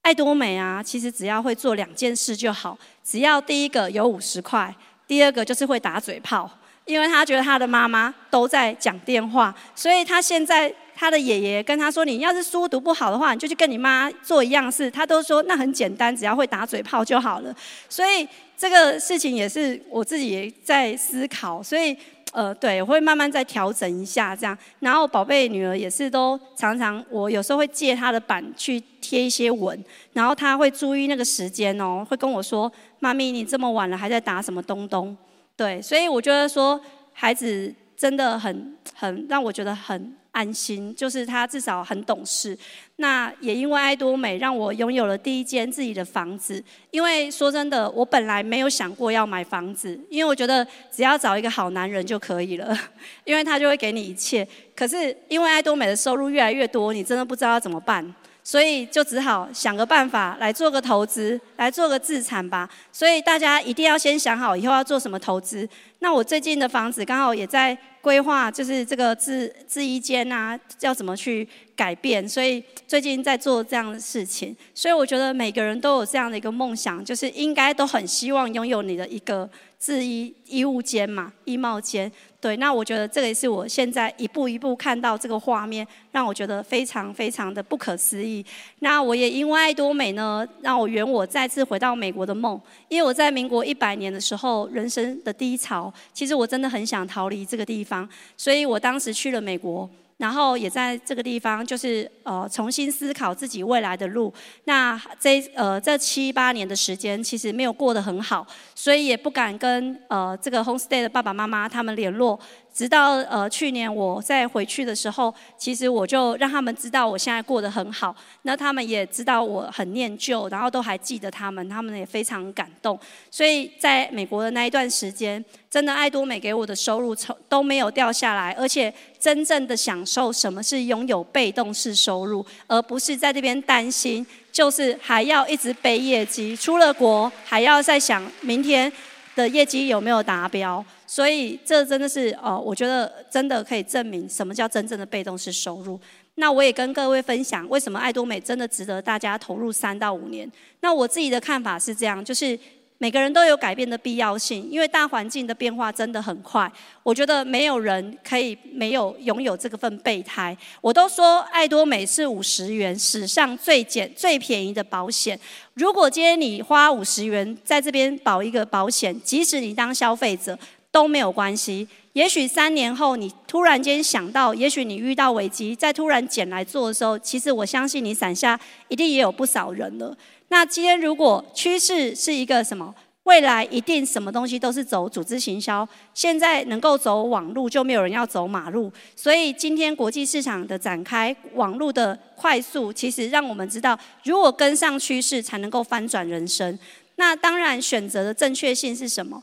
A: 爱多美啊，其实只要会做两件事就好。只要第一个有五十块，第二个就是会打嘴炮。因为他觉得他的妈妈都在讲电话，所以他现在他的爷爷跟他说：“你要是书读不好的话，你就去跟你妈做一样事。”他都说那很简单，只要会打嘴炮就好了。所以这个事情也是我自己也在思考，所以。呃，对，我会慢慢再调整一下这样。然后宝贝女儿也是都常常，我有时候会借她的板去贴一些文，然后她会注意那个时间哦，会跟我说：“妈咪，你这么晚了还在打什么东东？”对，所以我觉得说孩子真的很很让我觉得很。安心，就是他至少很懂事。那也因为爱多美，让我拥有了第一间自己的房子。因为说真的，我本来没有想过要买房子，因为我觉得只要找一个好男人就可以了，因为他就会给你一切。可是因为爱多美的收入越来越多，你真的不知道要怎么办。所以就只好想个办法来做个投资，来做个自产吧。所以大家一定要先想好以后要做什么投资。那我最近的房子刚好也在规划，就是这个自自衣间啊，要怎么去改变。所以最近在做这样的事情。所以我觉得每个人都有这样的一个梦想，就是应该都很希望拥有你的一个制衣衣物间嘛，衣帽间。对，那我觉得这个也是我现在一步一步看到这个画面，让我觉得非常非常的不可思议。那我也因为爱多美呢，让我圆我再次回到美国的梦。因为我在民国一百年的时候，人生的低潮，其实我真的很想逃离这个地方，所以我当时去了美国。然后也在这个地方，就是呃重新思考自己未来的路。那这呃这七八年的时间，其实没有过得很好，所以也不敢跟呃这个 homestay 的爸爸妈妈他们联络。直到呃去年我再回去的时候，其实我就让他们知道我现在过得很好，那他们也知道我很念旧，然后都还记得他们，他们也非常感动。所以在美国的那一段时间，真的爱多美给我的收入从都没有掉下来，而且真正的享受什么是拥有被动式收入，而不是在这边担心，就是还要一直背业绩，出了国还要再想明天的业绩有没有达标。所以这真的是哦，我觉得真的可以证明什么叫真正的被动式收入。那我也跟各位分享，为什么爱多美真的值得大家投入三到五年。那我自己的看法是这样，就是。每个人都有改变的必要性，因为大环境的变化真的很快。我觉得没有人可以没有拥有这个份备胎。我都说爱多美是五十元史上最简最便宜的保险。如果今天你花五十元在这边保一个保险，即使你当消费者都没有关系。也许三年后你突然间想到，也许你遇到危机，再突然捡来做的时候，其实我相信你伞下一定也有不少人了。那今天如果趋势是一个什么？未来一定什么东西都是走组织行销，现在能够走网路，就没有人要走马路。所以今天国际市场的展开，网路的快速，其实让我们知道，如果跟上趋势，才能够翻转人生。那当然选择的正确性是什么？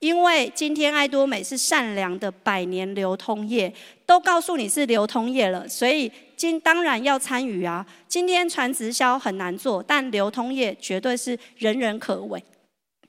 A: 因为今天爱多美是善良的百年流通业，都告诉你是流通业了，所以今当然要参与啊。今天传直销很难做，但流通业绝对是人人可为。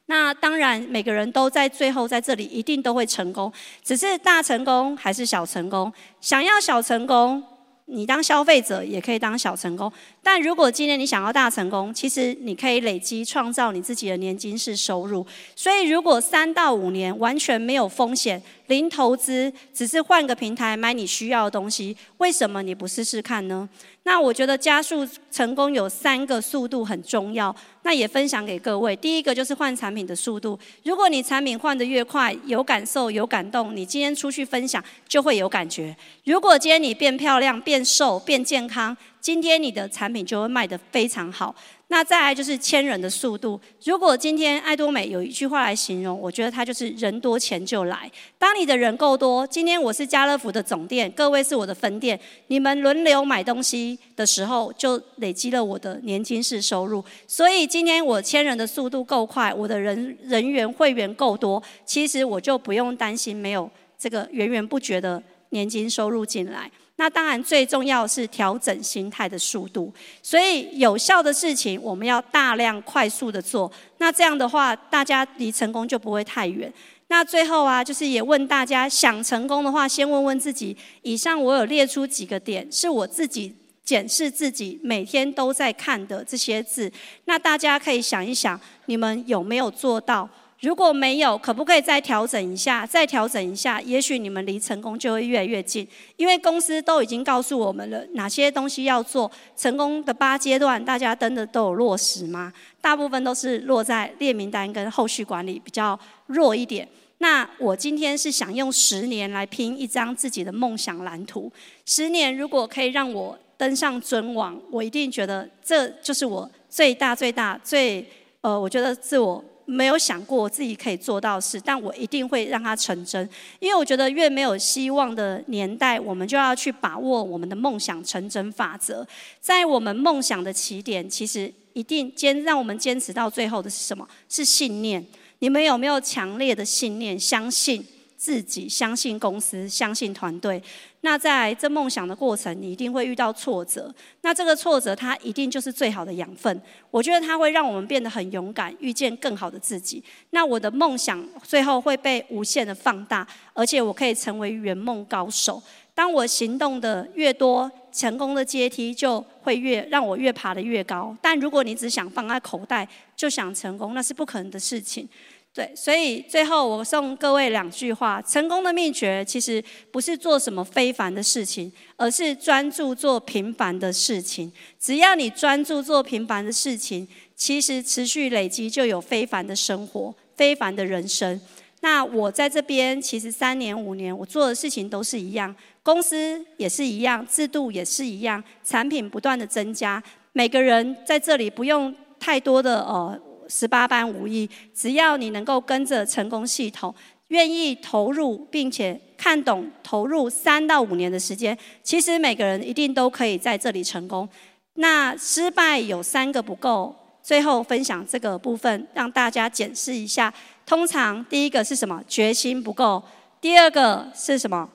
A: 那当然，每个人都在最后在这里一定都会成功，只是大成功还是小成功。想要小成功，你当消费者也可以当小成功，但如果今天你想要大成功，其实你可以累积创造你自己的年金式收入。所以，如果三到五年完全没有风险、零投资，只是换个平台买你需要的东西，为什么你不试试看呢？那我觉得加速成功有三个速度很重要，那也分享给各位。第一个就是换产品的速度，如果你产品换得越快，有感受、有感动，你今天出去分享就会有感觉。如果今天你变漂亮、变瘦、变健康，今天你的产品就会卖得非常好。那再来就是签人的速度。如果今天艾多美有一句话来形容，我觉得它就是人多钱就来。当你的人够多，今天我是家乐福的总店，各位是我的分店，你们轮流买东西的时候，就累积了我的年金式收入。所以今天我签人的速度够快，我的人人员会员够多，其实我就不用担心没有这个源源不绝的年金收入进来。那当然，最重要是调整心态的速度。所以有效的事情，我们要大量、快速的做。那这样的话，大家离成功就不会太远。那最后啊，就是也问大家，想成功的话，先问问自己。以上我有列出几个点，是我自己检视自己每天都在看的这些字。那大家可以想一想，你们有没有做到？如果没有，可不可以再调整一下？再调整一下，也许你们离成功就会越来越近。因为公司都已经告诉我们了哪些东西要做，成功的八阶段，大家真的都有落实吗？大部分都是落在列名单跟后续管理比较弱一点。那我今天是想用十年来拼一张自己的梦想蓝图。十年如果可以让我登上尊王，我一定觉得这就是我最大最大最呃，我觉得自我。没有想过我自己可以做到事，但我一定会让它成真。因为我觉得越没有希望的年代，我们就要去把握我们的梦想成真法则。在我们梦想的起点，其实一定坚让我们坚持到最后的是什么？是信念。你们有没有强烈的信念？相信。自己相信公司，相信团队。那在这梦想的过程，你一定会遇到挫折。那这个挫折，它一定就是最好的养分。我觉得它会让我们变得很勇敢，遇见更好的自己。那我的梦想最后会被无限的放大，而且我可以成为圆梦高手。当我行动的越多，成功的阶梯就会越让我越爬得越高。但如果你只想放在口袋，就想成功，那是不可能的事情。对，所以最后我送各位两句话：成功的秘诀其实不是做什么非凡的事情，而是专注做平凡的事情。只要你专注做平凡的事情，其实持续累积就有非凡的生活、非凡的人生。那我在这边其实三年五年，我做的事情都是一样，公司也是一样，制度也是一样，产品不断的增加。每个人在这里不用太多的呃。十八般武艺，只要你能够跟着成功系统，愿意投入，并且看懂投入三到五年的时间，其实每个人一定都可以在这里成功。那失败有三个不够，最后分享这个部分，让大家检视一下。通常第一个是什么？决心不够。第二个是什么？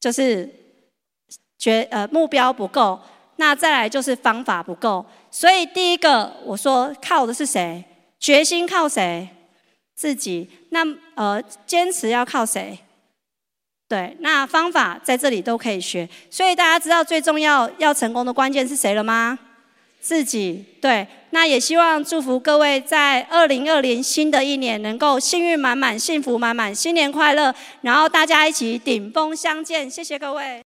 A: 就是决呃目标不够。那再来就是方法不够。所以第一个我说靠的是谁？决心靠谁？自己。那呃，坚持要靠谁？对，那方法在这里都可以学。所以大家知道最重要要成功的关键是谁了吗？自己。对，那也希望祝福各位在二零二零新的一年能够幸运满满、幸福满满，新年快乐！然后大家一起顶峰相见。谢谢各位。